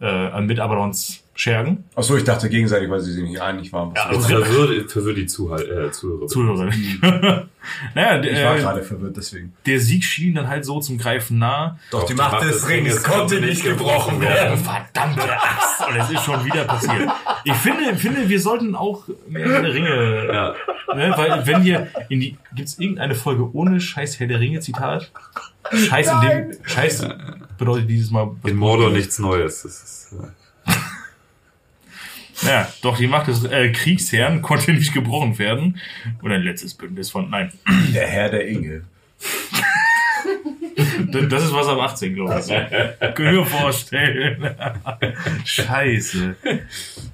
äh, mit Abadons Schergen. Achso, ich dachte gegenseitig, weil sie sich nicht einig waren. Ja, also- verwirrt, verwirrt die Zuhal äh, Zuhörer. Zuhörer. naja, ich war äh, gerade verwirrt, deswegen. der Sieg schien dann halt so zum Greifen nah. Doch, die Macht des Ringes konnte nicht gebrochen werden. Verdammte Axt! Und es ist schon wieder passiert. Ich finde, finde wir sollten auch mehr Herr der Ringe Ja, Ne, weil wenn wir in die gibt's irgendeine Folge ohne Scheiß Herr der Ringe Zitat? Scheiß in dem Scheiß bedeutet dieses Mal in Mordor nichts Neues. Das ist, äh, Ja, doch die Macht des äh, Kriegsherrn konnte nicht gebrochen werden. Oder ein letztes Bündnis von nein. Der Herr der Engel. Das das ist was am 18, glaube ich. Mir vorstellen. Scheiße.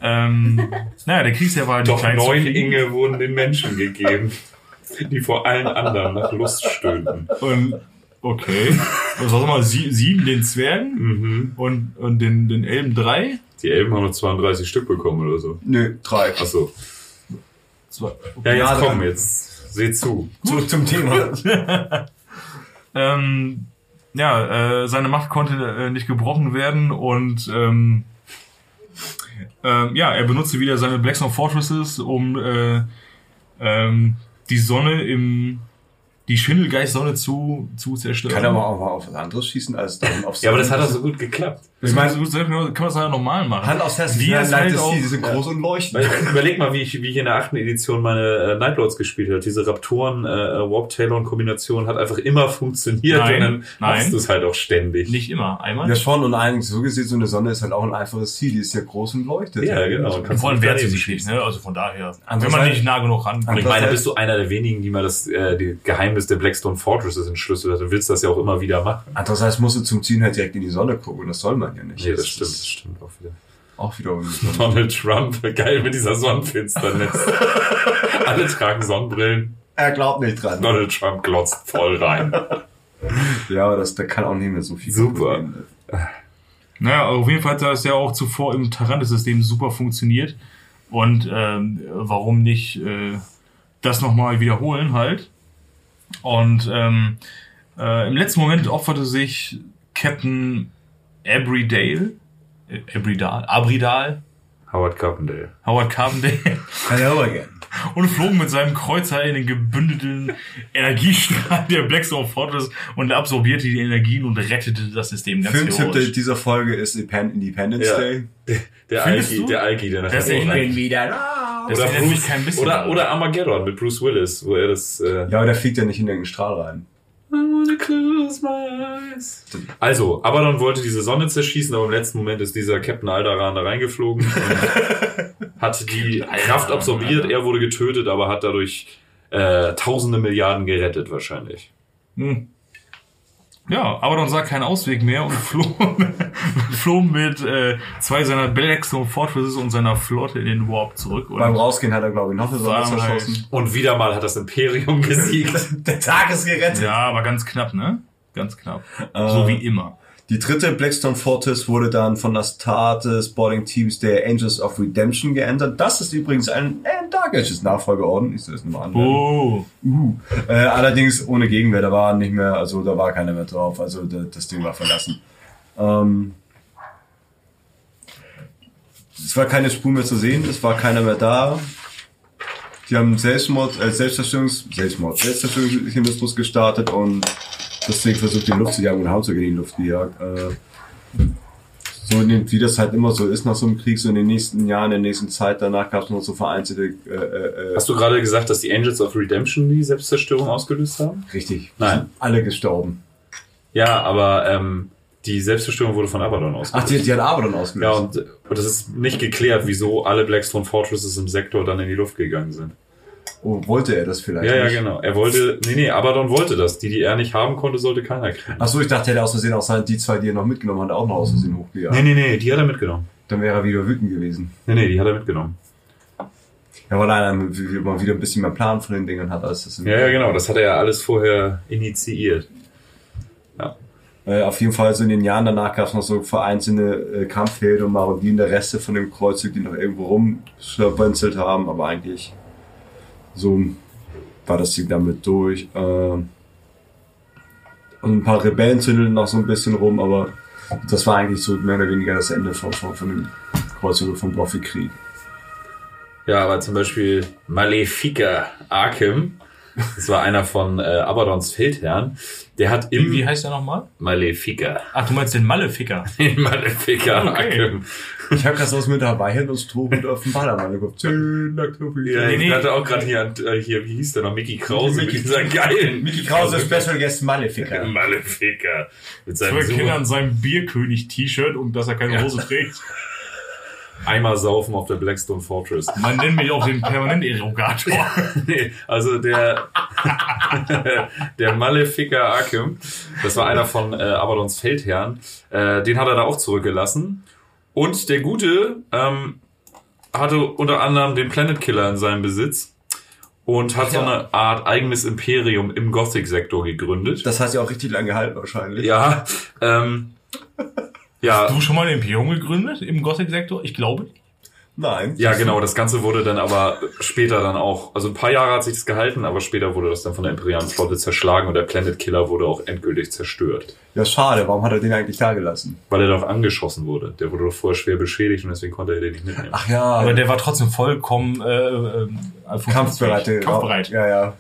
Ähm, naja, der Kriegsherr war die Doch neun Inge wurden den Menschen gegeben, die vor allen anderen nach Lust stöhnten. Und, okay. Was war mal, sie, sieben den Zwergen Mhm. und, und den, den Elben drei? Die Elben haben nur 32 Stück bekommen oder so. Nö, drei. Achso. Zwei. Ja, jetzt Ja, komm, jetzt seht zu. Zurück zum Thema. Ähm, ja, äh, seine Macht konnte äh, nicht gebrochen werden und ähm, ähm, ja, er benutzte wieder seine Blackstone Fortresses, um äh, ähm, die Sonne im die Schindelgeist-Sonne zu, zu zerstören. Kann aber auch mal auf was anderes schießen als dann aufs Ja, aber das hat doch so gut geklappt. Ich meine, so kann man das ja normal machen. Hand aufs Herz, Wie es halt auch- die sind groß und leuchten. Weil, überleg mal, wie ich, wie ich in der achten Edition meine äh, Nightlords gespielt habe. Diese Raptoren, äh, Warp Talon Kombination hat einfach immer funktioniert Nein, und dann nein. machst du es halt auch ständig. Nicht immer. Einmal. Ja, schon, und eigentlich so gesehen, so eine Sonne ist halt auch ein einfaches Ziel, die ist ja groß und leuchtet. Ja, genau. Und Vor allem wehrt sie sich nicht, ne? Also von daher. Wenn man nicht nah genug ran. Ich meine, bist du einer der wenigen, die mal das äh, die Geheimnis der Blackstone Fortresses entschlüsselt hat. Du willst das ja auch immer wieder machen. Andererseits musst du zum Ziehen halt direkt in die Sonne gucken, das soll man ja nicht. Nee, das stimmt, das stimmt auch wieder. Auch wieder. Donald Trump, geil mit dieser Sonnenfinsternis. Alle tragen Sonnenbrillen. Er glaubt nicht dran. Donald Trump glotzt voll rein. Ja, aber das, da kann auch nicht mehr so viel Super. gehen. Naja, auf jeden Fall hat das ja auch zuvor im Tarantes-System super funktioniert. Und ähm, warum nicht äh, das nochmal wiederholen halt. Und ähm, äh, im letzten Moment opferte sich Captain Abridale, äh, Abridal, Abridal, Howard Carpendale. Howard er aber gern. und flog mit seinem Kreuzer in den gebündelten Energiestrahl der Blackstone Fortress und absorbierte die Energien und rettete das System ganz Filmtipp heroisch. dieser Folge ist Independ- Independence Ja. Day. Der Alki, der Alki, der nachher Das rein- mich- wieder oder, Bruce, kein bisschen oder, oder Armageddon mit Bruce Willis, wo er das. Äh, Ja, aber der fliegt ja nicht in irgendeinen Strahl rein. I wanna close my eyes. Also, Abaddon wollte diese Sonne zerschießen, aber im letzten Moment ist dieser Captain Alderan da reingeflogen und hat die Kraft absorbiert. Er wurde getötet, aber hat dadurch äh, tausende Milliarden gerettet wahrscheinlich. Hm. Ja, aber dann sah keinen Ausweg mehr und floh, floh mit äh, zwei seiner Blackstone Fortresses und seiner Flotte in den Warp zurück. Und Beim Rausgehen hat er, glaube ich, noch eine Sonne War halt-. Und wieder mal hat das Imperium gesiegt. Der Tag ist gerettet. ja, aber ganz knapp, ne? Ganz knapp. Äh, so wie immer. Die dritte Blackstone Fortress wurde dann von das Tat des Boarding Teams der Angels of Redemption geändert. Das ist übrigens ein, ein Dark Ages Nachfolgeorden. Ich soll es nochmal anwenden. Oh. Uh. Äh, allerdings ohne Gegenwehr, da war nicht mehr, also da war keiner mehr drauf, also da, das Ding war verlassen. Ähm, es war keine Spur mehr zu sehen, es war keiner mehr da. Die haben Selbstmord, äh, Selbstzerstörungs, Selbstmord, Selbstzerstörungsmechanismus gestartet und das Ding versucht in die Luft zu jagen und haben sogar in die Luft gejagt. Äh, so den, wie das halt immer so ist nach so einem Krieg, so in den nächsten Jahren, in der nächsten Zeit danach gab es noch so vereinzelte äh, äh, äh, Hast du gerade gesagt, dass die Angels of Redemption die Selbstzerstörung ausgelöst haben? Richtig. Nein. Sind Alle gestorben. Ja, aber ähm, die Selbstzerstörung wurde von Abaddon ausgelöst. Ach, die, die hat Abaddon Ja, ausgelöst. und, und das ist nicht geklärt, wieso alle Blackstone Fortresses im Sektor dann in die Luft gegangen sind. Oh, wollte er das vielleicht Ja, ja, nicht? genau. Er wollte, nee, nee, Abaddon wollte das. Die, die er nicht haben konnte, sollte keiner kriegen. Ach so, ich dachte, er hätte aus Versehen auch sein, die zwei, die er noch mitgenommen hat, auch noch aus Versehen hochgejagt. Nee, nee, nee, die hat er mitgenommen. Dann wäre er wieder wütend gewesen. Nee, nee, die hat er mitgenommen. Ja, weil er mal wieder ein bisschen mehr Plan von den Dingen hat, als das im- Ja, ja, genau. Das hat er ja alles vorher initiiert. Äh, auf jeden Fall so in den Jahren danach gab es noch so vereinzelte äh, Kampfhelden und marodierende Reste von dem Kreuzzug, die noch irgendwo rumschlapenzelt haben, aber eigentlich so war das Ding damit durch. Ähm, und ein paar Rebellen zündelten noch so ein bisschen rum, aber das war eigentlich so mehr oder weniger das Ende von, von, von dem Kreuzzug vom Prophet-Krieg. Ja, aber zum Beispiel Malefica Arkham, das war einer von äh, Abaddons Feldherren, der hat im Wie, wie heißt der nochmal? Malefica, Ach, du meinst den Maleficker. in Malefica Okay. Ich habe gerade aus mit dabei hin und Stroh und auf den Ballermann geguckt. Ja, Nee, ich hatte auch gerade hier, äh, hier, wie hieß der noch, Mickey Krause Mickey- mit dieser geilen Mickey Krause Special Guest Malefica. Malefica. Mit Zwei seinem Kinder an super seinem Bierkönig-T-Shirt und dass er keine. Hose trägt. Eimer saufen auf der Blackstone Fortress. Man nennt mich auch den Permanent-Erogator. Nee, also der, der Malefica Arkham, das war einer von äh, Abaddons Feldherren, äh, den hat er da auch zurückgelassen. Und der Gute ähm, hatte unter anderem den Planet Killer in seinem Besitz und hat so Ja. eine Art eigenes Imperium im Gothic-Sektor gegründet. Das hat ja auch richtig lange gehalten wahrscheinlich. ja, ähm, ja, Hast du schon mal ein Imperium gegründet im Gothic-Sektor? Ich glaube nicht. Nein. Ja, genau. Das Ganze wurde dann aber später dann auch, also ein paar Jahre hat sich das gehalten, aber später wurde das dann von der imperialen Flotte zerschlagen und der Planet Killer wurde auch endgültig zerstört. Ja, schade. Warum hat er den eigentlich da gelassen? Weil er doch angeschossen wurde. Der wurde doch vorher schwer beschädigt und deswegen konnte er den nicht mitnehmen. Ach ja. Aber der war trotzdem vollkommen äh, äh, Kampfbereit. Kampfbereit. Ja, ja.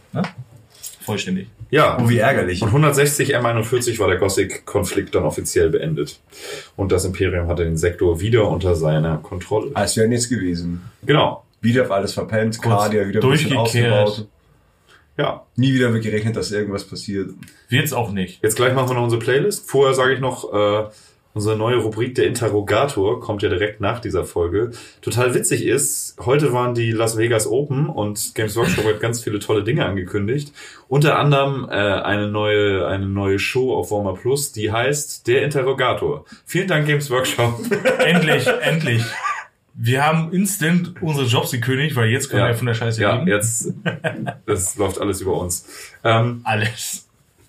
Vollständig. Ja, Oh, wie ärgerlich. Und 160 M41 war der Gothic-Konflikt dann offiziell beendet. Und das Imperium hatte den Sektor wieder unter seiner Kontrolle. Als wäre nichts gewesen. Genau. Wieder auf alles verpennt, Cardia wieder durchgekehrt. Ja. Nie wieder wird gerechnet, dass irgendwas passiert. Wird's auch nicht. Jetzt gleich machen wir noch unsere Playlist. Vorher sage ich noch, äh, unsere neue Rubrik, der Interrogator, kommt ja direkt nach dieser Folge. Total witzig ist, heute waren die Las Vegas Open und Games Workshop hat ganz viele tolle Dinge angekündigt. Unter anderem äh, eine neue eine neue Show auf Warmer Plus, die heißt Der Interrogator. Vielen Dank Games Workshop. Endlich, endlich. Wir haben instant unsere Jobs gekündigt, weil jetzt können wir von der Scheiße ja, reden. jetzt das läuft alles über uns. Ähm, Alles.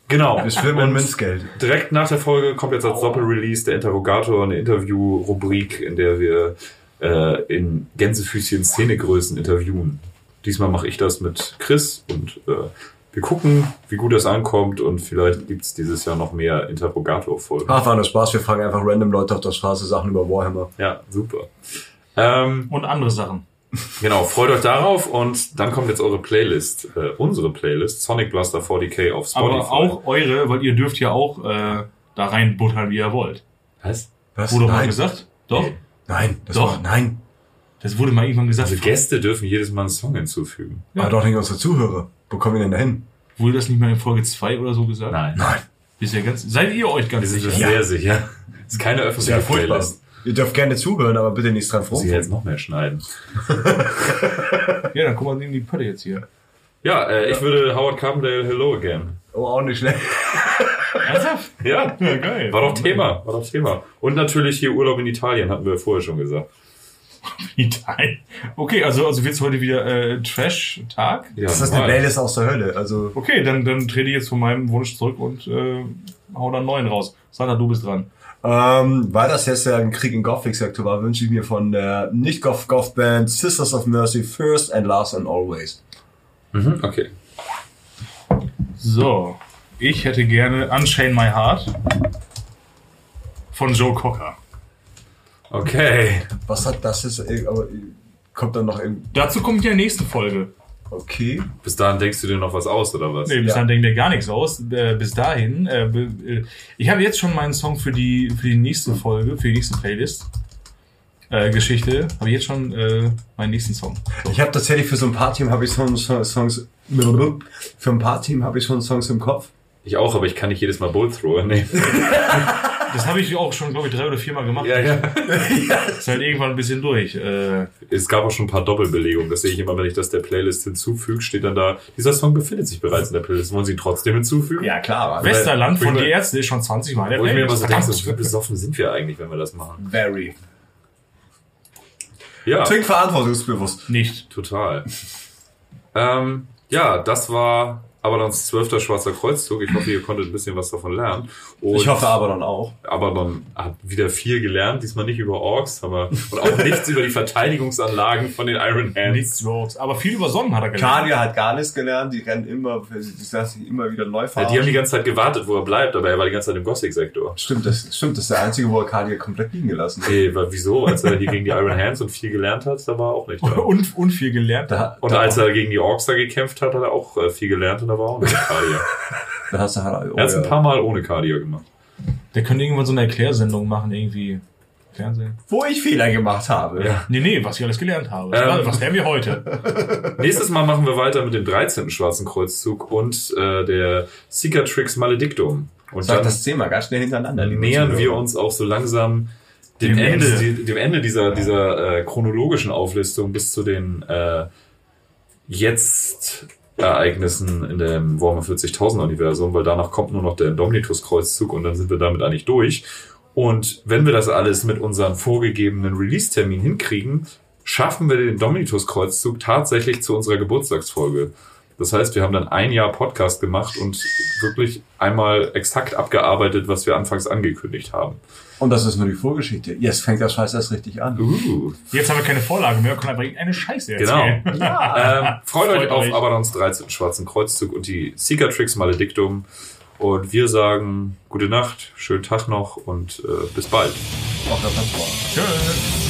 Genau. Wir schwimmen in Und Münzgeld. Direkt nach der Folge kommt jetzt als Doppelrelease der Interrogator, eine Interview-Rubrik, in der wir äh, in Gänsefüßchen Szenegrößen interviewen. Diesmal mache ich das mit Chris und äh, wir gucken, wie gut das ankommt und vielleicht gibt's dieses Jahr noch mehr Interrogator-Folgen. Ach, war nur Spaß. Wir fragen einfach random Leute auf der Straße Sachen über Warhammer. Ja, super. Ähm, Und andere Sachen. Genau, freut euch darauf und dann kommt jetzt eure Playlist, äh, unsere Playlist, Sonic Blaster 40k auf Spotify. Aber auch eure, weil ihr dürft ja auch äh, da reinbuttern, wie ihr wollt. Was? Was? Wurde mal gesagt? Doch. Nein, das Doch. war, nein. Das wurde mal irgendwann gesagt. Also Gäste dürfen jedes Mal einen Song hinzufügen. Ja. Aber doch nicht unsere Zuhörer. Wo kommen wir denn dahin? Wurde das nicht mal in Folge 2 oder so gesagt? Nein. Nein. Ja ganz, seid ihr euch ganz Wir sind sicher? uns sehr sicher. Das ist keine öffentliche furchtbar. Playlist. Ihr dürft gerne zuhören, aber bitte nichts dran Muss ich jetzt noch mehr schneiden. Ja, dann guck mal in die Pötte jetzt hier. Ja, äh, ich würde Howard Carpendale Hello Again. Oh, auch nicht schlecht. Ernsthaft? Ja, Ja, geil. war doch Thema, war doch Thema. Und natürlich hier Urlaub in Italien, hatten wir vorher schon gesagt. Italien. Okay, also, also wird's heute wieder äh, Trash-Tag? Ja, Das ist eine. Playlist aus der Hölle. Also, Okay, dann, dann trete ich jetzt von meinem Wunsch zurück und äh, hau dann einen neuen raus. Sandra, du bist dran. Ähm, weil das jetzt ja ein Krieg im Gothic-Sektor war, wünsche ich mir von der Nicht-Goth-Goth-Band Sisters of Mercy First and Last and Always. Mhm, okay. So, ich hätte gerne Unchain My Heart von Joe Cocker. Okay. Was hat das jetzt? äh, Aber äh, kommt dann noch irgendwie. Dazu kommt ja nächste Folge. Okay. Bis dahin denkst du dir noch was aus, oder was? Nee, bis Ja. dahin denkt mir gar nichts aus. Äh, bis dahin, äh, äh, ich habe jetzt schon meinen Song für die, für die nächste Folge, für die nächste Playlist. Äh, Geschichte, habe ich jetzt schon äh, meinen nächsten Song. Ich habe tatsächlich für so ein paar Team habe ich schon so Songs. Für ein paar Team habe ich schon Songs im Kopf. Ich auch, aber ich kann nicht jedes Mal Bull Thrower nehmen. Das habe ich auch schon, glaube ich, drei oder viermal gemacht. ja, ja. Ist halt irgendwann ein bisschen durch. Äh, Es gab auch schon ein paar Doppelbelegungen. Das sehe ich immer, wenn ich das der Playlist hinzufüge, steht dann da, dieser Song befindet sich bereits in der Playlist. Wollen Sie ihn trotzdem hinzufügen? klar. aber- Westerland von Die Ärzte ist schon 20 Mal in der Wo ich mir immer so denke, so, wie besoffen sind wir eigentlich, wenn wir das machen? Very. Ja. Klingt verantwortungsbewusst. Nicht. Total. ähm, ja, das war Abadons zwölfter Schwarzer Kreuzzug. Ich hoffe, ihr konntet ein bisschen was davon lernen. Und Ich hoffe aber dann auch. Abaddon hat wieder viel gelernt, diesmal nicht über Orks, aber und auch nichts über die Verteidigungsanlagen von den Iron Hands. Nichts überhaupt. Aber viel über Sonnen hat er gelernt. Kadia hat gar nichts gelernt. Die rennen immer, die lassen sich immer wieder neu Ja, fahren. die haben die ganze Zeit gewartet, wo er bleibt, aber er war die ganze Zeit im Gothic-Sektor. Stimmt, das stimmt. Das ist der einzige, wo er Kadia komplett liegen gelassen hat. Nee, wa- wieso? Als er hier gegen die Iron Hands und viel gelernt hat, da war er auch nicht da. Und, und viel gelernt. Da, Und da, als er gegen die Orks da gekämpft hat, hat er auch äh, viel gelernt und da war er auch nicht Kadia. da hast du halt, oh, Er hat es ein paar Mal ohne Kadia gemacht. Der könnte irgendwann so eine Erklärsendung machen, irgendwie. Fernsehen. Wo ich Fehler gemacht habe. Ja. Nee, nee, was ich alles gelernt habe. Ähm. was lernen wir heute? Nächstes Mal machen wir weiter mit dem 13. Schwarzen Kreuzzug und äh, der Cicatrix Maledictum. Und Sag dann das zehnmal ganz schnell hintereinander. nähern wir uns auch so langsam dem, Dem Ende, Ende. dem Ende dieser, dieser äh, chronologischen Auflistung bis zu den äh, jetzt Ereignissen in dem Warhammer 40.000 Universum, weil danach kommt nur noch der Indomitus Kreuzzug und dann sind wir damit eigentlich durch. Und wenn wir das alles mit unseren vorgegebenen Release-Termin hinkriegen, schaffen wir den Dominitus Kreuzzug tatsächlich zu unserer Geburtstagsfolge. Das heißt, wir haben dann ein Jahr Podcast gemacht und wirklich einmal exakt abgearbeitet, was wir anfangs angekündigt haben. Und das ist nur die Vorgeschichte. Jetzt fängt das Scheiß erst richtig an. Uh. Jetzt haben wir keine Vorlage mehr, können einfach irgendeine Scheiße Genau. erzählen. Ähm, freut, euch Freut auf euch. Abadons 13. Schwarzen Kreuzzug und die Cicatrix Maledictum. Und wir sagen gute Nacht, schönen Tag noch und äh, bis bald. Auch das war. Tschüss.